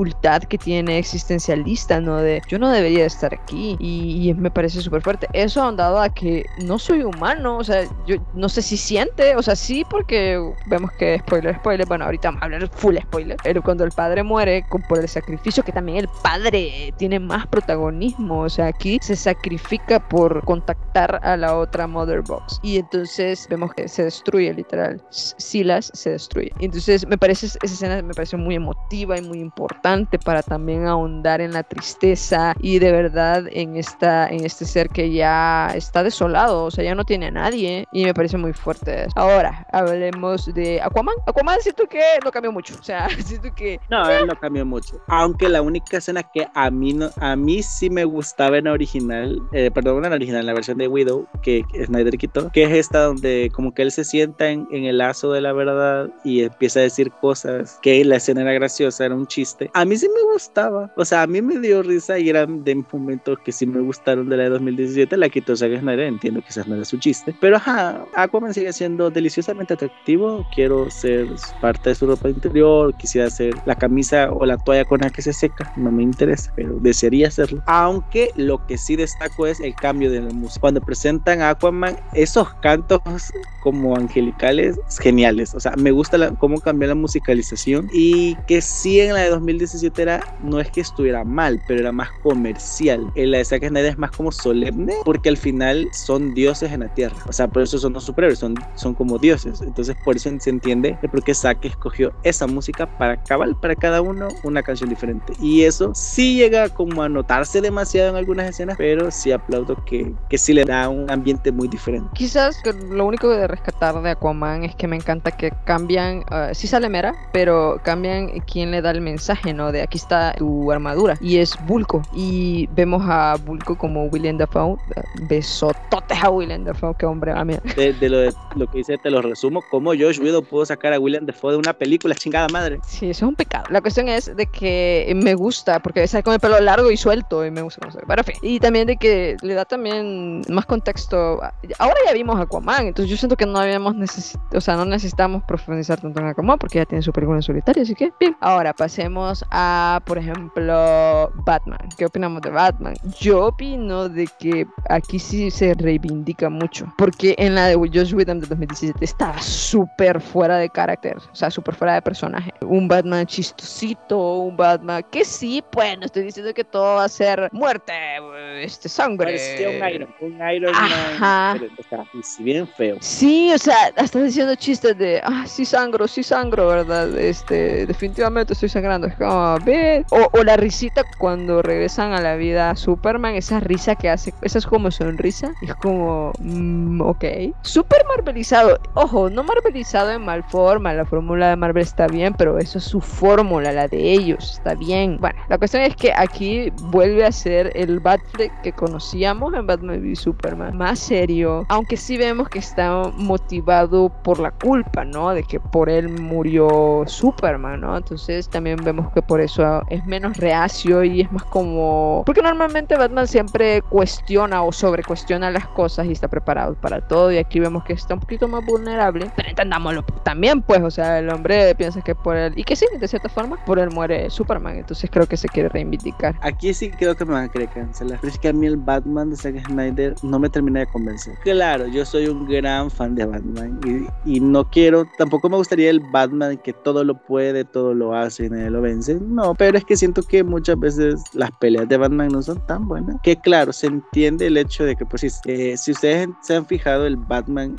que tiene existencialista, ¿no? De yo no debería estar aquí y, y me parece súper fuerte. Eso ha dado a que no soy humano, o sea, yo no sé si siente, o sea, sí, porque vemos que spoiler, spoiler, bueno, ahorita vamos a hablar full spoiler, pero cuando el padre muere con, por el sacrificio, que también el padre tiene más protagonismo, o sea, aquí se sacrifica por contactar a la otra Mother Box y entonces vemos que se destruye literal, Silas se destruye. Entonces me parece, esa escena me parece muy emotiva y muy importante para también ahondar en la tristeza y de verdad en, esta, en este ser que ya está desolado, o sea, ya no tiene a nadie y me parece muy fuerte. Ahora, hablemos de Aquaman. Aquaman siento que no cambió mucho, o sea, [laughs] siento que... No, él no cambió mucho. Aunque la única escena que a mí, no, a mí sí me gustaba en la original, eh, perdón, en la original, en la versión de Widow, que Snyder quitó, que es esta donde como que él se sienta en, en el lazo de la verdad y empieza a decir cosas que la escena era graciosa, era un chiste. A mí sí me gustaba. O sea, a mí me dio risa y eran de momentos que sí me gustaron de la de 2017. La quitó Zack Snyder, entiendo que quizás no era su chiste. Pero ajá, Aquaman sigue siendo deliciosamente atractivo. Quiero ser parte de su ropa interior. Quisiera hacer la camisa o la toalla con la que se seca. No me interesa, pero desearía hacerlo. Aunque lo que sí destaco es el cambio de la música. Cuando presentan a Aquaman, esos cantos como angelicales, geniales. O sea, me gusta la, cómo cambió la musicalización y que sí en la de 2017 era, no es que estuviera mal, pero era más comercial. En la de Zack Snyder es más como solemne porque al final son dioses en la tierra. O sea, por eso son los superhéroes, son, son como dioses. Entonces por eso se entiende por qué Zack escogió esa música para cabal, para cada uno una canción diferente. Y eso sí llega como a notarse demasiado en algunas escenas, pero sí aplaudo que, que sí le da un ambiente muy diferente. Quizás lo único de rescatar de Aquaman es que me encanta que cambian, uh, sí sale Mera, pero cambian quién le da el mensaje, ¿no? De aquí está tu armadura. Y es Bulko. Y vemos a Bulko como William Dafoe. Besototes a William Dafoe, qué hombre, a mí. De, de lo, de, lo que dice, te lo resumo. ¿Cómo Josh Widow pudo sacar a William Dafoe de una película, chingada madre? Sí, eso es un pecado. La cuestión es de que me gusta, porque sale con el pelo largo y suelto, y me gusta. Pero en fin. Y también de que le da también más contexto. Ahora ya vimos Aquaman, entonces yo siento que no habíamos necesitado, o sea, no necesitamos profundizar tanto en Aquaman porque ya tiene su película en solitario, así que bien. Ahora pasemos a, por ejemplo, Batman. ¿Qué opinamos de Batman? Yo opino de que aquí sí se reivindica mucho, porque en la de Josh Whedon de 2017 estaba súper fuera de carácter, o sea, súper fuera de personaje. Un Batman chistosito, un Batman que sí, pues no estoy diciendo que todo va a ser muerte, este sangre. Parecía un Iron, un Iron Man, pero, o sea, y si bien feo. Sí, o sea, hasta diciendo chistes de, ah, sí sangro, sí sangro, ¿verdad? Este, definitivamente estoy sangrando. Es como, ve. O, o, la risita cuando regresan a la vida a Superman, esa risa que hace, esa es como sonrisa. Es como, mm, ok. Súper marvelizado. Ojo, no marvelizado en mal forma. La fórmula de Marvel está bien, pero eso es su fórmula, la de ellos. Está bien. Bueno, la cuestión es que aquí vuelve a ser el Batfleck que conocíamos en Batman v Superman. Más serio. Aunque sí vemos que está motivado por la culpa, ¿no? De que por él murió Superman, ¿no? Entonces también vemos que por eso es menos reacio y es más como... Porque normalmente Batman siempre cuestiona o sobrecuestiona las cosas y está preparado para todo y aquí vemos que está un poquito más vulnerable, pero entendámoslo también, pues, o sea, el hombre piensa que por él, y que sí, de cierta forma, por él muere Superman, entonces creo que se quiere reivindicar. Aquí sí creo que me van a querer cancelar, pero es que a mí el Batman de Zack Snyder no me termina de convencer. Claro, yo soy un gran fan de Batman y, y no quiero, tampoco me gustaría el Batman que todo lo puede, todo lo hace y nadie lo vence. No, pero es que siento que muchas veces las peleas de Batman no son tan buenas. Que claro, se entiende el hecho de que, pues, eh, si ustedes se han fijado, el Batman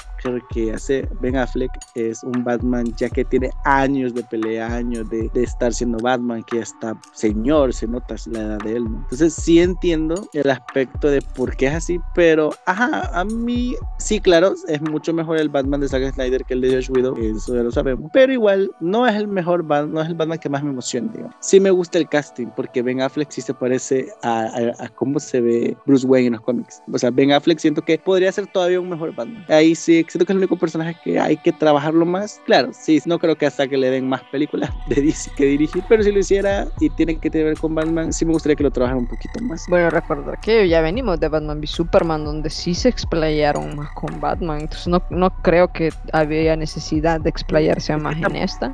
que hace Ben Affleck es un Batman ya que tiene años de pelea, años de, estar siendo Batman, que está señor, se nota la edad de él. ¿no? Entonces, sí entiendo el aspecto de por qué es así, pero, ajá, a mí, sí, claro, es mucho mejor el Batman de Zack Snyder que el de Josh Widow, eso ya lo sabemos, pero igual no es el mejor Batman, no es el Batman que más me emociona, digamos. Sí me gusta el casting, porque Ben Affleck sí se parece a, a, a, cómo se ve Bruce Wayne en los cómics. O sea, Ben Affleck siento que podría ser todavía un mejor Batman. Ahí sí, siento que es el único personaje que hay que trabajarlo más. Claro, sí, no creo que hasta que le den más películas [laughs] de DC que dirigir, pero si lo hiciera y tiene que ver con Batman, sí me gustaría que lo trabajara un poquito más. Bueno, recordar que ya venimos de Batman v Superman, donde sí se explayaron más con Batman, entonces no, no creo que había necesidad de explayarse más en esta.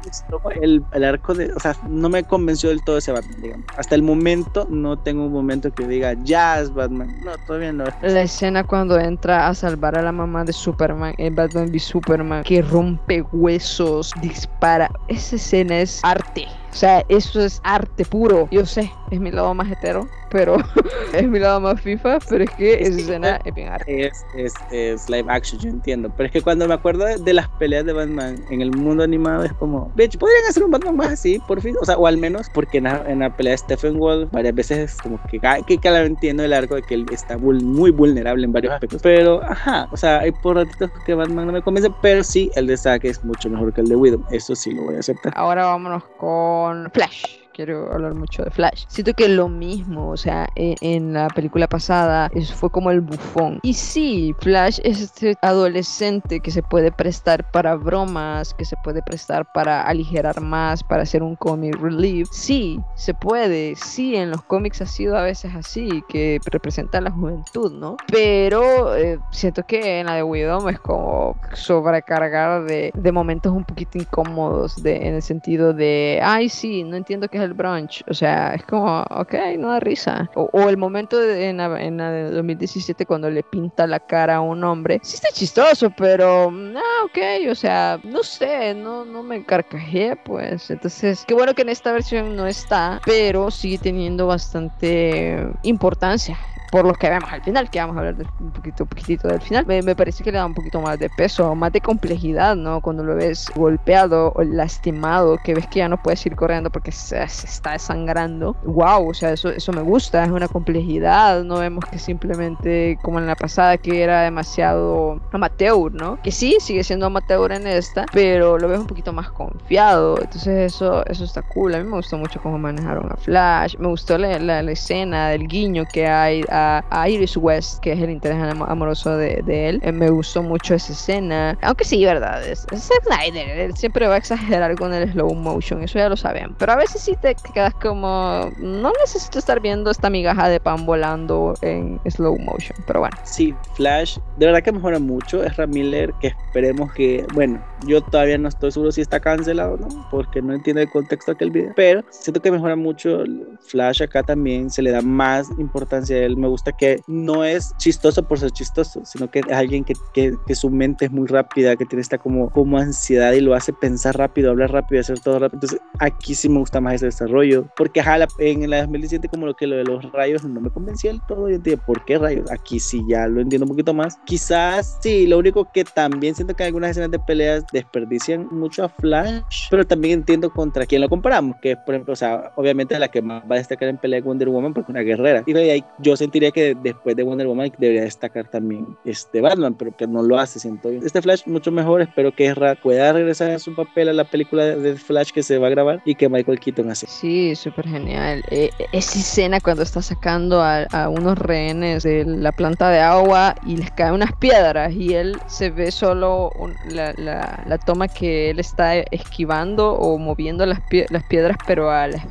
El, el, arco de, o sea, no me convenció del todo ese Batman, digamos. Hasta el momento no tengo un momento que diga, ya es Batman. No, todavía no. La escena cuando entra a salvar a la mamá de Superman en Batman v Superman, que rompe huesos, dispara. Esa escena es arte. O sea, eso es arte puro. Yo sé, es mi lado más hetero, pero [laughs] es mi lado más FIFA, pero es que esa escena es bien arte. Es, es, es, live action, yo entiendo. Pero es que cuando me acuerdo de, de las peleas de Batman en el mundo animado, es como, bitch, podrían hacer un Batman más así, por fin. O sea, o al menos, porque en la, en la pelea de Stephen Wall, varias veces es como que, que claro, entiendo el arco de que él está muy vulnerable en varios aspectos. Pero, ajá, o sea, hay por ratitos que Batman no me convence, pero sí, el de Zack es mucho mejor que el de Widow. Eso sí lo voy a aceptar. Ahora vámonos con Flash quiero hablar mucho de Flash. Siento que lo mismo, o sea, en, en, la película pasada eso fue como el bufón. Y sí, Flash es este adolescente que se puede prestar para bromas, que se puede prestar para aligerar más, para hacer un comic relief. Sí, se puede. Sí, en los cómics ha sido a veces así, que representa la juventud, ¿no? Pero eh, siento que en la de Widow es como sobrecargar de, de momentos un poquito incómodos, de, en el sentido de, ay, sí, no entiendo qué es el brunch. O sea, es como, ok, no da risa. O, el momento de, en, la, en, de 2017 cuando le pinta la cara a un hombre. Sí está chistoso, pero, ah, ok, o sea, no sé, no, no me carcajé, pues. Entonces, qué bueno que en esta versión no está, pero sigue teniendo bastante importancia por lo que vemos al final, que vamos a hablar un poquito, poquitito del final, me, me, parece que le da un poquito más de peso, más de complejidad, ¿no? Cuando lo ves golpeado o lastimado, que ves que ya no puedes ir corriendo porque se, se está desangrando. ¡Wow! O sea, eso, eso me gusta, es una complejidad, no vemos que simplemente como en la pasada que era demasiado amateur, ¿no? Que sí, sigue siendo amateur en esta, pero lo ves un poquito más confiado, entonces eso, eso está cool. A mí me gustó mucho cómo manejaron a Flash, me gustó la, la, la escena del guiño que hay a, a, Iris West, que es el interés amoroso de, él. Eh, me gustó mucho esa escena, aunque sí, ¿verdad? Es, es Snyder, él siempre va a exagerar con el slow motion, eso ya lo saben, pero a veces sí te quedas como, no necesito estar viendo esta migaja de pan volando en slow motion, pero bueno. Sí, Flash, de verdad que mejora mucho, es Miller, que esperemos que, bueno, yo todavía no estoy seguro si está cancelado o no, porque no entiendo el contexto de aquel video, pero siento que mejora mucho Flash acá también, se le da más importancia a él, me gusta que no es chistoso por ser chistoso, sino que es alguien que, que, que su mente es muy rápida, que tiene esta como, como ansiedad y lo hace pensar rápido, hablar rápido, hacer todo rápido, entonces aquí sí me gusta más ese desarrollo, porque ajá, la, en la 2017 como lo que lo de los rayos no me convencía del todo, yo dije, ¿por qué rayos? Aquí sí ya lo entiendo un poquito más, quizás sí, lo único que también siento que algunas escenas de peleas desperdician mucho a Flash, pero también entiendo contra quién lo comparamos, que es, por ejemplo, o sea, obviamente la que más va a destacar en pelea es Wonder Woman porque es una guerrera. Y ahí yo sentiría que después de Wonder Woman debería destacar también este Batman, pero que no lo hace, siento yo. Este Flash mucho mejor, espero que Ezra pueda regresar a su papel a la película de Flash que se va a grabar y que Michael Keaton hace. Sí, súper genial. Eh, esa escena cuando está sacando a, unos rehenes de la planta de agua y les caen unas piedras y él se ve solo la, la, toma que él está esquivando o moviendo las, pie las piedras, pero a la,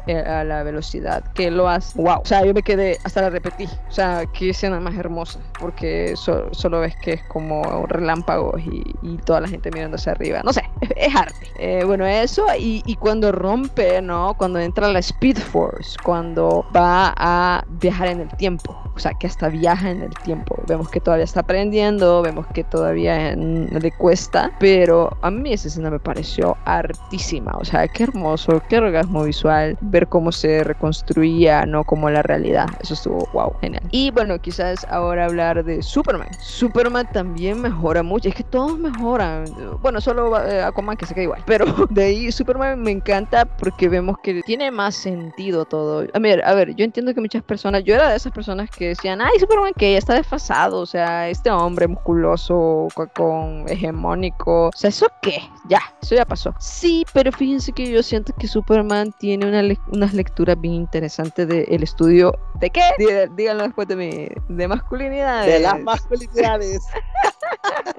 a la, velocidad que él lo hace. ¡Wow! O sea, yo me quedé, hasta la repetí. O sea, qué escena más hermosa, porque so solo ves que es como relámpagos y, y, toda la gente mirando hacia arriba. No sé, es, es arte. Eh, bueno, eso, y, y, cuando rompe, ¿no? Cuando entra la Speed Force, cuando va a viajar en el tiempo. O sea, que hasta viaja en el tiempo. Vemos que todavía está aprendiendo, vemos que todavía le cuesta, pero a mí esa escena me pareció artísima, o sea, qué hermoso, qué orgasmo visual, ver cómo se reconstruía, no como la realidad, eso estuvo wow, genial. Y bueno, quizás ahora hablar de Superman. Superman también mejora mucho, es que todos mejoran, bueno, solo eh, Aquaman que se queda igual, pero [laughs] de ahí Superman me encanta porque vemos que tiene más sentido todo. A ver, a ver, yo entiendo que muchas personas, yo era de esas personas que decían, ay, Superman que ya está desfasado, o sea, este hombre musculoso con hegemónico. O sea, ¿eso qué? Ya, eso ya pasó. Sí, pero fíjense que yo siento que Superman tiene una le unas lecturas bien interesantes del de estudio. ¿De qué? Dí díganlo después de mi. De masculinidades. De las masculinidades. [laughs]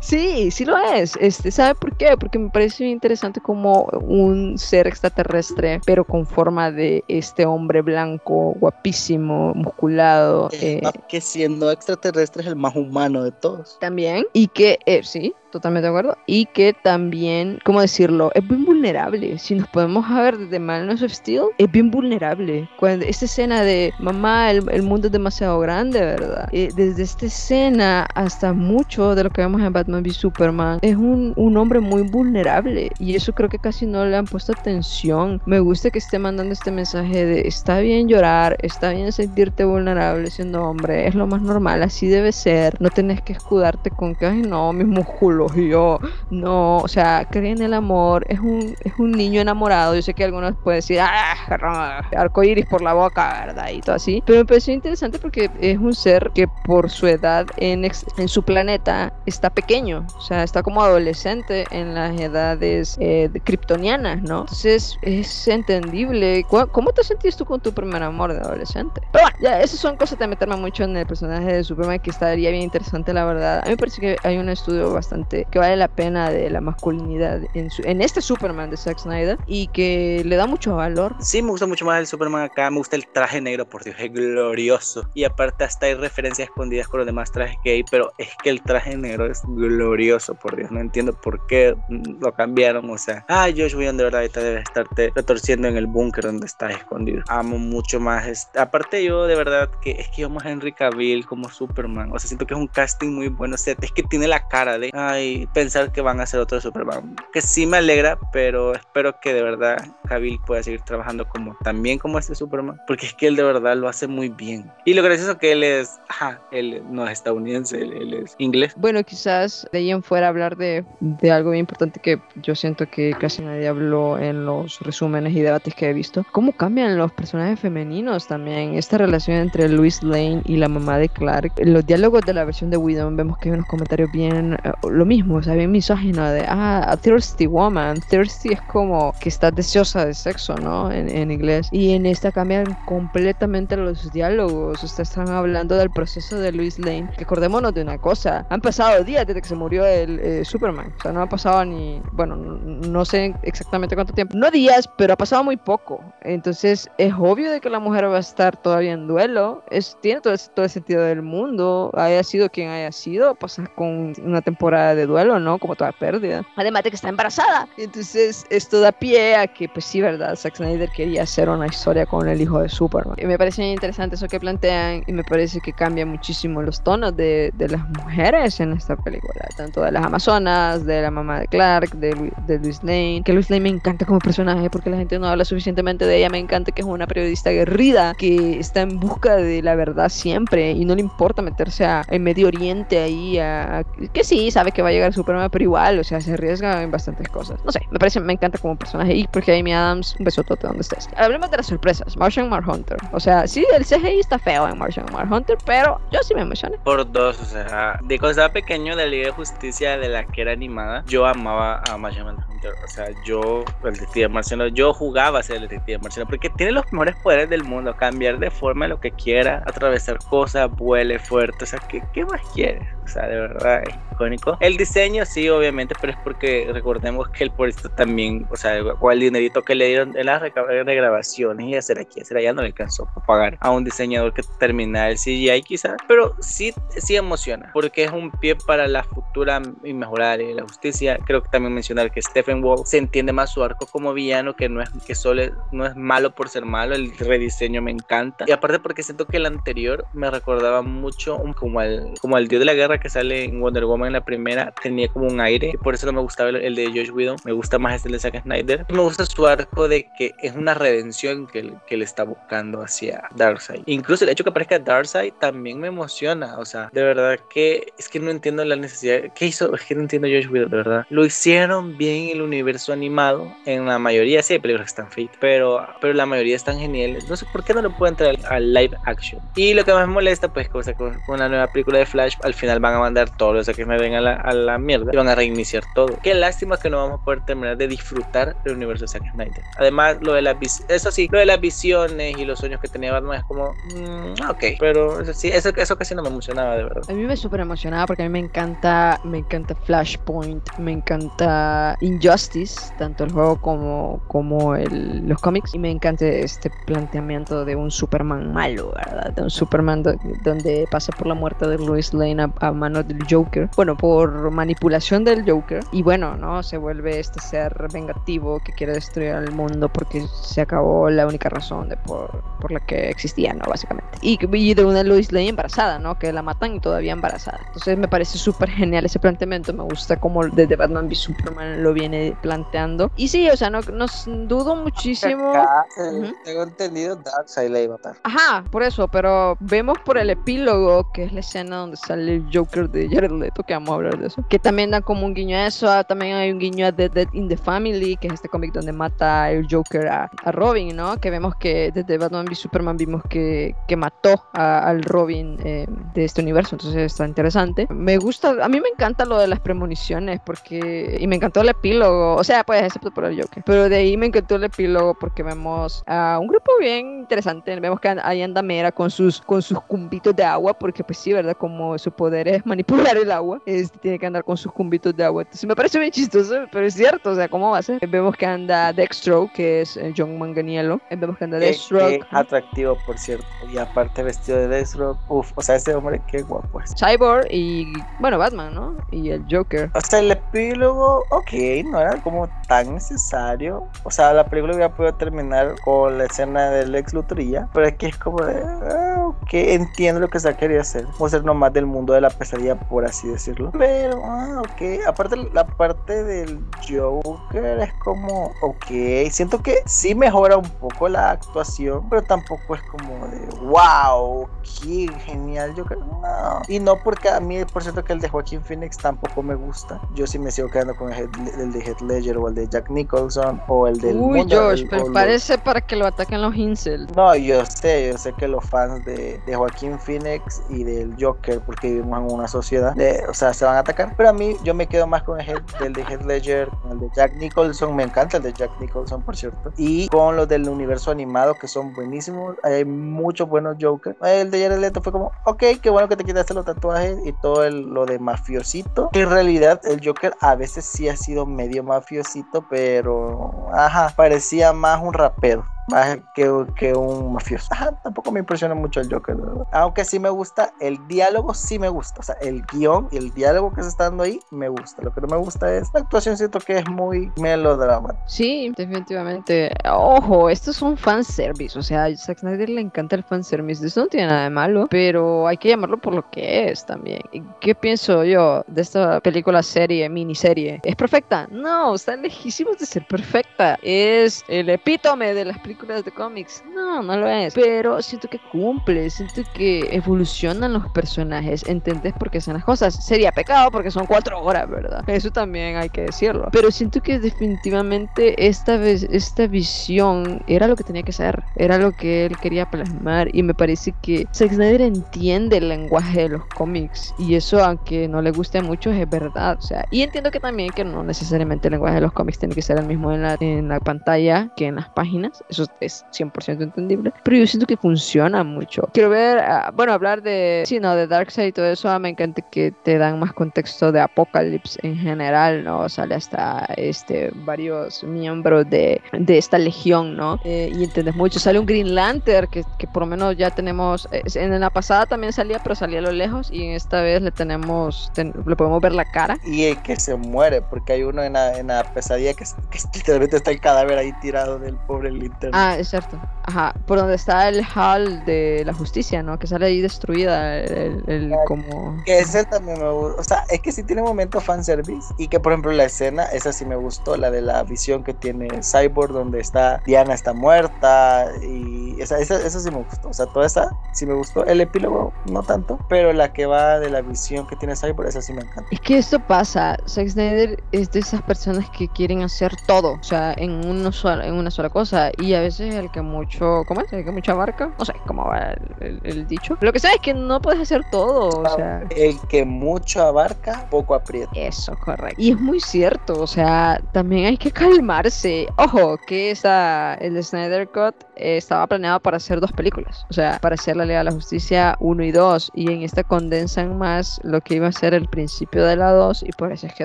sí, sí lo es. Este, ¿Sabe por qué? Porque me parece interesante como un ser extraterrestre, pero con forma de este hombre blanco, guapísimo, musculado. Eh, que siendo extraterrestre es el más humano de todos. También. Y que, eh, sí, totalmente de acuerdo. Y que también, ¿cómo decirlo? Es bien vulnerable. Si nos podemos ver desde Man of Steel, es bien vulnerable. Cuando esta escena de mamá, el, el mundo es demasiado grande, ¿verdad? Eh, desde esta escena hasta mucho de que vemos en Batman v Superman, es un, un hombre muy vulnerable. Y eso creo que casi no le han puesto atención. Me gusta que esté mandando este mensaje de está bien llorar, está bien sentirte vulnerable siendo hombre, es lo más normal, así debe ser. No tenés que escudarte con que, ay, no, mis músculos y yo, no, o sea, cree en el amor, es un, es un niño enamorado. Yo sé que algunos pueden decir, ah, arco iris por la boca, ¿verdad? Y todo así. Pero me pareció interesante porque es un ser que por su edad en, en su planeta está pequeño, o sea, está como adolescente en las edades eh, kryptonianas, ¿no? Entonces es entendible. ¿Cómo te sentís tú con tu primer amor de adolescente? Pero bueno, ya, esas son cosas de meterme mucho en el personaje de Superman que estaría bien interesante, la verdad. A mí me parece que hay un estudio bastante que vale la pena de la masculinidad en, su, en este Superman de Zack Snyder y que le da mucho valor. Sí, me gusta mucho más el Superman acá, me gusta el traje negro, por Dios, es glorioso. Y aparte hasta hay referencias escondidas con los demás trajes que hay, pero es que el traje negro es glorioso, por Dios. No entiendo por qué lo cambiaron. O sea, ah, Josh Whedon de verdad debe estarte retorciendo en el búnker donde estás escondido. Amo mucho más. Aparte, yo de verdad que es que vamos a Henry Cavill como Superman. O sea, siento que es un casting muy bueno. O sea, es que tiene la cara de ay, pensar que van a hacer otro Superman. Que sí me alegra, pero espero que de verdad Cavill pueda seguir trabajando como también como este Superman. Porque es que él de verdad lo hace muy bien. Y lo gracioso que él es, ajá, él no es estadounidense, él, es inglés. Bueno, quizás de ahí en fuera hablar de, de algo bien importante que yo siento que casi nadie habló en los resúmenes y debates que he visto. ¿Cómo cambian los personajes femeninos también? Esta relación entre Louis Lane y la mamá de Clark. Los diálogos de la versión de Widow vemos que hay unos comentarios bien, eh, lo mismo, o sea, bien misógino de, ah, a thirsty woman. Thirsty es como que está deseosa de sexo, ¿no? En, en inglés. Y en esta cambian completamente los diálogos. Ustedes están hablando del proceso de Louis Lane. Recordémonos de una cosa. Han pasado días desde que se murió el eh, Superman. O sea, no ha pasado ni, bueno, no sé exactamente cuánto tiempo. No días, pero ha pasado muy poco. Entonces es obvio de que la mujer va a estar todavía en duelo. Es, tiene todo, todo el sentido del mundo. Haya sido quien haya sido, pasar con una temporada de duelo, ¿no? Como toda pérdida. Además de que está embarazada. Entonces esto da pie a que, pues sí, ¿verdad? Zack Snyder quería hacer una historia con el hijo de Superman. Y me parece interesante eso que plantean y me parece que cambia muchísimo los tonos de, de las mujeres en esta película. Tanto de las Amazonas, de la mamá de Clark, de, de Luis Lane. Que Luis Lane me encanta como personaje porque la gente no habla suficientemente de ella. Me encanta que es una periodista guerrida que está en busca de la verdad siempre y no le importa meterse a, en Medio Oriente ahí a, que sí, sabe que va a llegar Superman, pero igual, o sea, se arriesga en bastantes cosas. No sé, me parece, me encanta como personaje y porque Amy Adams, un besotote donde estés. Hablemos de las sorpresas. Martian Manhunter. O sea, sí, el CGI está feo en Martian Manhunter, pero yo sí me emocioné. Por dos, o sea, de estaba pequeño de la Liga de Justicia de la que era animada, yo amaba a Martian Manhunter. O sea, yo, el detective marciano, yo jugaba a ser el detective marciano porque tiene los mejores poderes del mundo. Cambiar de forma lo que quiera, atravesar cosas, vuele fuerte. O sea, ¿qué, qué más quiere? O sea, de verdad es icónico. El diseño, sí, obviamente, pero es porque recordemos que el por esto también, o sea, con el dinerito que le dieron en las regrabaciones y hacer aquí, hacer allá, no le alcanzó a pagar a un diseñador que terminara el CGI, quizás. Pero sí, sí emociona, porque es un pie para la futura y mejorar la justicia. Creo que también mencionar que Stephen Wall se entiende más su arco como villano, que no es que solo no es malo por ser malo. El rediseño me encanta. Y aparte, porque siento que el anterior me recordaba mucho como al, como al dios de la guerra que sale en Wonder Woman en la primera, tenía como un aire. Por eso no me gustaba el, de Josh Whedon. Me gusta más este de Zack Snyder. Me gusta su arco de que es una redención que, que le está buscando hacia Darkseid. Incluso el hecho que aparezca Darkseid también me emociona. O sea, de verdad que es que no entiendo la necesidad. ¿Qué hizo? Es que no entiendo Josh Whedon, de verdad. Lo hicieron bien el universo animado. En la mayoría, sí hay películas que están fit, pero, pero la mayoría están geniales. No sé por qué no lo pueden traer al live action. Y lo que más me molesta, pues, con, con nueva película de Flash, al final van a mandar todos los que me vengan a la, a la mierda y van a reiniciar todo. Qué lástima que no vamos a poder terminar de disfrutar del universo de Zack Snyder. Además, lo de las eso sí, lo de las visiones y los sueños que tenía Batman es como, mm, ok, pero eso sí, eso, eso casi no me emocionaba de verdad. A mí me súper emocionaba porque a mí me encanta, me encanta Flashpoint, me encanta Injustice, tanto el juego como, como el, los cómics, y me encanta este planteamiento de un Superman malo, ¿verdad? De un Superman donde pasa por la muerte de Lois Lane a, a manos del Joker, bueno, por manipulación del Joker, y bueno, ¿no? Se vuelve este ser vengativo que quiere destruir al mundo porque se acabó la única razón de por, por la que existía, ¿no? Básicamente. Y, y de una Lois Lane embarazada, ¿no? Que la matan y todavía embarazada. Entonces me parece súper genial ese planteamiento, me gusta como desde Batman v Superman lo viene planteando. Y sí, o sea, no, no dudo muchísimo. Acá, eh, Tengo entendido, Darkseid la iba a matar. Ajá, por eso, pero vemos por el epílogo, que es la escena donde sale el Joker de Jared Leto, que vamos a hablar de eso, que también da como un guiño a eso, ah, también hay un guiño a The Dead in the Family, que es este cómic donde mata el Joker a, a, Robin, ¿no? Que vemos que desde Batman v Superman vimos que, que mató a, al Robin eh, de este universo, entonces está interesante. Me gusta, a mí me encanta lo de las premoniciones, porque, y me encantó el epílogo, o sea, pues excepto por el Joker, pero de ahí me encantó el epílogo porque vemos a un grupo bien interesante, vemos que ahí anda Mera con sus, con sus cumbitos de agua, porque pues sí, ¿verdad? Como su poder quiere manipular el agua, este, tiene que andar con sus cumbitos de agua. Entonces me parece bien chistoso, pero es cierto, o sea, ¿cómo va a ser? Vemos que anda Dextro, que es eh, John Manganiello. Vemos que anda Deathstroke. atractivo, por cierto. Y aparte vestido de Deathstroke, uff, o sea, ese hombre qué guapo es. Cyborg y, bueno, Batman, ¿no? Y el Joker. O sea, el epílogo, ok, no era como tan necesario. O sea, la película hubiera podido terminar con la escena del ex Luthor pero es que es como de, ah, ok, entiendo lo que se quería hacer. O ser nomás del mundo de la pesadilla, por así decirlo. Pero, ah, ok, aparte la parte del Joker es como, ok, siento que sí mejora un poco la actuación, pero tampoco es como de, wow, qué genial Joker. No. Y no porque a mí, por cierto, que el de Joaquín Phoenix tampoco me gusta. Yo sí me sigo quedando con el, de Heath Ledger o el de Jack Nicholson o el del... Uy, Josh, pero parece para que lo ataquen los incels. No, yo sé, yo sé que los fans de, de Joaquín Phoenix y del Joker, porque vivimos en una sociedad, de, o sea, se van a atacar. Pero a mí, yo me quedo más con el, del de Heath Ledger, con el de Jack Nicholson. Me encanta el de Jack Nicholson, por cierto. Y con los del universo animado, que son buenísimos. Hay muchos buenos Joker. El de Jared Leto fue como, ok, qué bueno que te quitaste los tatuajes y todo el, lo de mafiosito. en realidad, el Joker a veces sí ha sido medio mafiosito, pero, ajá, parecía más un rapero más que, que un mafioso. Ajá, tampoco me impresiona mucho el Joker, aunque sí me gusta, el diálogo sí me gusta, o sea, el guion y el diálogo que se está dando ahí me gusta. Lo que no me gusta es la actuación, siento que es muy melodrama. Sí, definitivamente. Ojo, esto es un fanservice, o sea, a Zack Snyder le encanta el fanservice, eso no tiene nada de malo, pero hay que llamarlo por lo que es también. ¿Qué pienso yo de esta película, serie, miniserie? ¿Es perfecta? No, está lejísimos de ser perfecta. Es el epítome de las películas de cómics. No, no lo es. Pero siento que cumple, siento que evolucionan los personajes. ¿Entendés por qué hacen las cosas? Sería pecado porque son cuatro horas, ¿verdad? Eso también hay que decirlo. Pero siento que definitivamente esta vez, esta visión era lo que tenía que ser. Era lo que él quería plasmar. Y me parece que Zack Snyder entiende el lenguaje de los cómics. Y eso, aunque no le guste mucho, es verdad. O sea, y entiendo que también que no necesariamente el lenguaje de los cómics tiene que ser el mismo en la, en la pantalla que en las páginas. Eso es 100% entendible, pero yo siento que funciona mucho. Quiero ver, ah, bueno, hablar de, sí, no, de Darkseid y todo eso, ah, me encanta que te dan más contexto de Apocalypse en general, ¿no? Sale hasta este, varios miembros de, de esta legión, ¿no? Eh, y entiendes mucho. Sale un Green Lantern, que, que por lo menos ya tenemos, en la pasada también salía, pero salía a lo lejos, y esta vez le tenemos, le podemos ver la cara. Y que se muere, porque hay uno en la, en la pesadilla que, que literalmente está el cadáver ahí tirado del pobre Linterna. Ah, es cierto. Ajá, por donde está el hall de la justicia, ¿no? Que sale ahí destruida, el, como... Que ese también me gusta, o sea, es que sí tiene momentos fanservice y que por ejemplo la escena, esa sí me gustó, la de la visión que tiene Cyborg donde está Diana está muerta y esa, esa, esa sí me gustó, o sea, toda esa sí me gustó, el epílogo no tanto, pero la que va de la visión que tiene Cyborg, esa sí me encanta. Es que esto pasa, Zack Snyder es de esas personas que quieren hacer todo, o sea, en, uno en una sola cosa y a veces el que mucho, ¿cómo es? El que mucha abarca, no sé cómo va el, dicho. Lo que sabes es que no puedes hacer todo, o sea. El que mucho abarca, poco aprieta. Eso, correcto. Y es muy cierto, o sea, también hay que calmarse. Ojo, que esa, el Snyder Cut eh, estaba planeado para hacer dos películas, o sea, para hacer la Ley de la Justicia 1 y 2, y en esta condensan más lo que iba a ser el principio de la 2, y por eso es que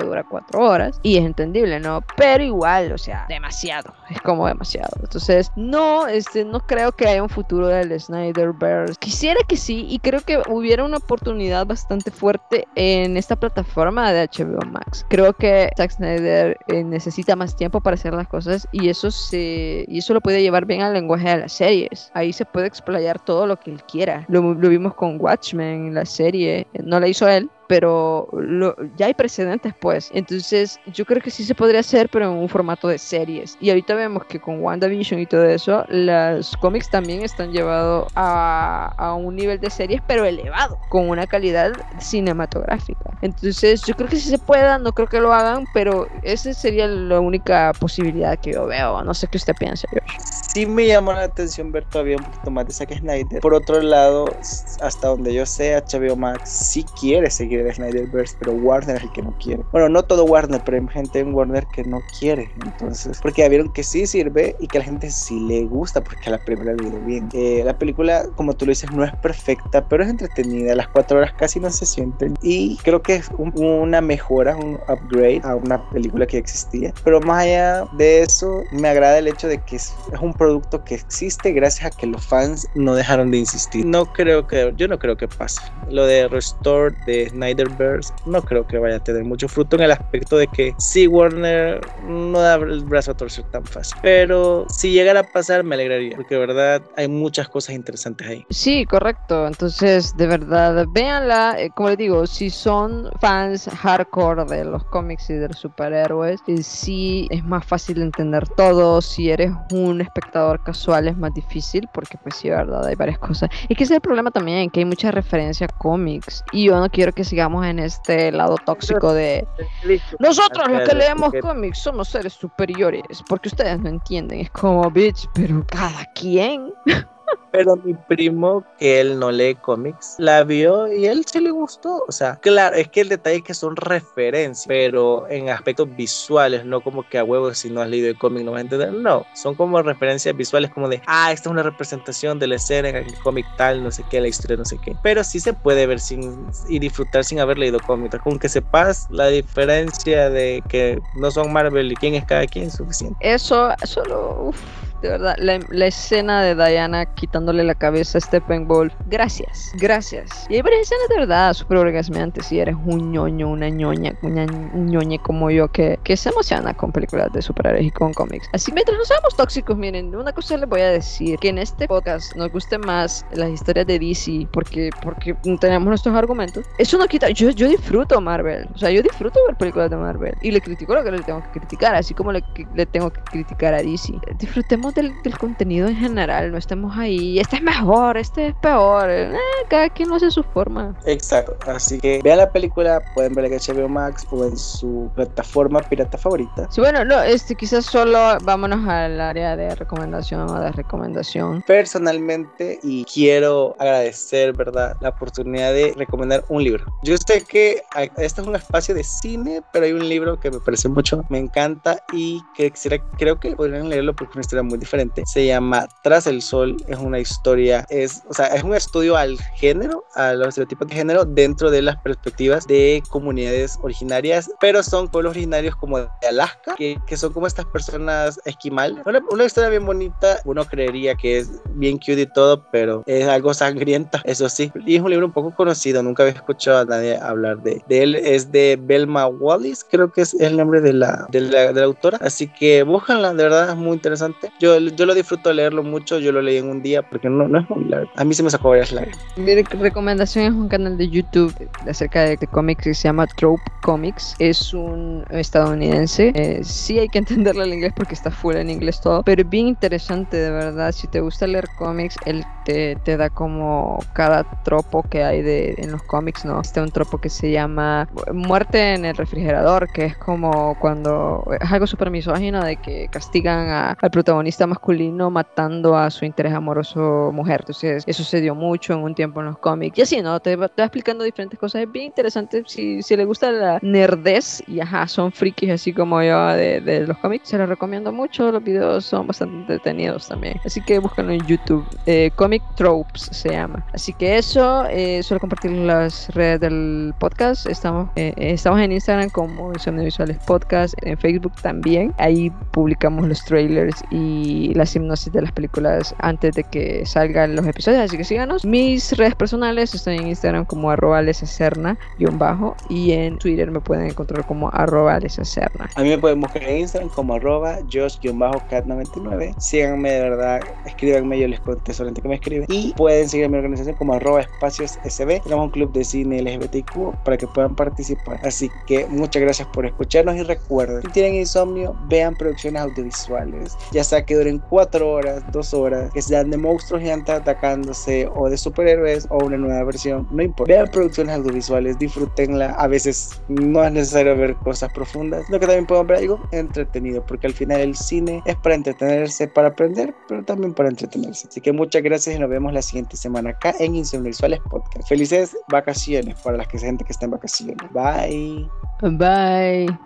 dura cuatro horas, y es entendible, ¿no? Pero igual, o sea, demasiado, es como demasiado. Entonces, no, este, no creo que haya un futuro del Snyderverse. Quisiera que sí, y creo que hubiera una oportunidad bastante fuerte en esta plataforma de HBO Max. Creo que Zack Snyder eh, necesita más tiempo para hacer las cosas, y eso se, y eso lo puede llevar bien al lenguaje de las series. Ahí se puede explayar todo lo que él quiera. Lo, vimos con Watchmen, la serie. No la hizo él, pero ya hay precedentes pues. Entonces yo creo que sí se podría hacer, pero en un formato de series. Y ahorita vemos que con WandaVision y todo eso, los cómics también están llevados a, a un nivel de series, pero elevado, con una calidad cinematográfica. Entonces yo creo que sí se pueda, no creo que lo hagan, pero esa sería la única posibilidad que yo veo. No sé qué usted piensa, George. Sí me llamó la atención ver todavía un poquito más de Zack Snyder. Por otro lado, hasta donde yo sé, HBO Max sí quiere seguir el Snyderverse, pero Warner es el que no quiere. Bueno, no todo Warner, pero hay gente en Warner que no quiere. Entonces, porque ya vieron que sí sirve y que a la gente sí le gusta, porque a la primera le dio bien. Eh, la película, como tú lo dices, no es perfecta, pero es entretenida. Las cuatro horas casi no se sienten. Y creo que es una mejora, un upgrade a una película que existía. Pero más allá de eso, me agrada el hecho de que es, es un producto que existe gracias a que los fans no dejaron de insistir. No creo que, yo no creo que pase. Lo de Restore de Snyderverse no creo que vaya a tener mucho fruto en el aspecto de que si Warner no da el brazo a torcer tan fácil. Pero si llegara a pasar, me alegraría, porque de verdad hay muchas cosas interesantes ahí. Sí, correcto. Entonces, de verdad, véanla. Eh, como les digo, si son fans hardcore de los cómics y de los superhéroes, eh, sí es más fácil entender todo. Si eres un espectador casual, es más difícil, porque pues sí, verdad, hay varias cosas. Y que es el problema también, que hay mucha referencia a cómics. Y yo no quiero que sigamos en este lado tóxico de nosotros los que leemos cómics somos seres superiores, porque ustedes no entienden. Es como, bitch, pero cada quien. Pero mi primo, que él no lee cómics, la vio y él sí le gustó. O sea, claro, es que el detalle es que son referencias, pero en aspectos visuales, no como que a huevos si no has leído el cómic no vas a entender. No, son como referencias visuales como de, ah, esta es una representación de la escena en el cómic tal, no sé qué, la historia no sé qué. Pero sí se puede ver sin y disfrutar sin haber leído cómics. Con que sepas la diferencia de que no son Marvel y quién es cada quien suficiente. Eso, solo, uff de verdad, la, escena de Diana quitándole la cabeza a Steppenwolf. Gracias, gracias. Y hay varias escenas de verdad súper orgasmeantes. Si eres un ñoño, una ñoña, una, un ñoñe como yo que, que se emociona con películas de superhéroes y con cómics. Así mientras no seamos tóxicos, miren, una cosa les voy a decir: que en este podcast nos guste más las historias de DC porque, porque tenemos nuestros argumentos. Eso no quita. Yo, yo disfruto Marvel. O sea, yo disfruto ver películas de Marvel. Y le critico lo que le tengo que criticar, así como le, le tengo que criticar a DC. Disfrutemos del, contenido en general, no estemos ahí, este es mejor, este es peor, eh, cada quien lo hace a su forma. Exacto, así que vean la película, pueden verla en HBO Max o en su plataforma pirata favorita. Sí, bueno, no, este quizás solo vámonos al área de recomendación o de recomendación. Personalmente, y quiero agradecer, ¿verdad?, la oportunidad de recomendar un libro. Yo sé que este es un espacio de cine, pero hay un libro que me parece mucho, me encanta y que quisiera, creo que podrían leerlo porque es una historia muy diferente. Se llama Tras el Sol. Es una historia, es, o sea, es un estudio al género, a los estereotipos de género dentro de las perspectivas de comunidades originarias, pero son pueblos originarios como de Alaska, que, que son como estas personas esquimal. Una, una, historia bien bonita. Uno creería que es bien cute y todo, pero es algo sangrienta, eso sí. Y es un libro un poco conocido. Nunca había escuchado a nadie hablar de, de él. Es de Belma Wallis, creo que es el nombre de la, de la, de la autora. Así que búscanla, de verdad es muy interesante. Yo yo, lo disfruto leerlo mucho, yo lo leí en un día porque no, no es muy largo. A mí se me sacó varias largas. Mi recomendación es un canal de YouTube acerca de, cómics que se llama Trope Comics. Es un estadounidense. Eh, sí hay que entenderlo en inglés porque está full en inglés todo, pero bien interesante de verdad. Si te gusta leer cómics, él te, te da como cada tropo que hay de, en los cómics, ¿no? Está un tropo que se llama Muerte en el refrigerador, que es como cuando es algo súper misógino de que castigan al protagonista masculino matando a su interés amoroso mujer. Entonces, eso se dio mucho en un tiempo en los cómics. Y así, ¿no? Te va, explicando diferentes cosas. Es bien interesante. Si, si le gusta la nerdez y ajá, son frikis así como yo de, de los cómics, se los recomiendo mucho. Los videos son bastante entretenidos también. Así que búsquenlo en YouTube. Eh, Comic Tropes se llama. Así que eso, eh, suelo compartir las redes del podcast. Estamos, eh, estamos en Instagram como Insomnio Visuales Podcast, en Facebook también. Ahí publicamos los trailers y las hipnosis de las películas antes de que salgan los episodios, así que síganos. Mis redes personales estoy en Instagram como arroba bajo y en Twitter me pueden encontrar como arroba lesacerna. A mí me pueden buscar en Instagram como arroba josh-cat99. Síganme de verdad, escríbanme, yo les contesto solamente que me escriben. Y pueden seguir mi organización como arroba espacios SB. Tenemos un club de cine LGBTQ para que puedan participar. Así que muchas gracias por escucharnos y recuerden, si tienen insomnio, vean producciones audiovisuales, ya sea que en cuatro horas, dos horas, que sean de monstruos gigantes atacándose o de superhéroes o una nueva versión, no importa. Vean producciones audiovisuales, disfrútenla. A veces no es necesario ver cosas profundas, sino que también pueden ver algo entretenido, porque al final el cine es para entretenerse, para aprender, pero también para entretenerse. Así que muchas gracias y nos vemos la siguiente semana acá en Insomnisuales Podcast. Felices vacaciones para las que gente que está en vacaciones. Bye. Bye.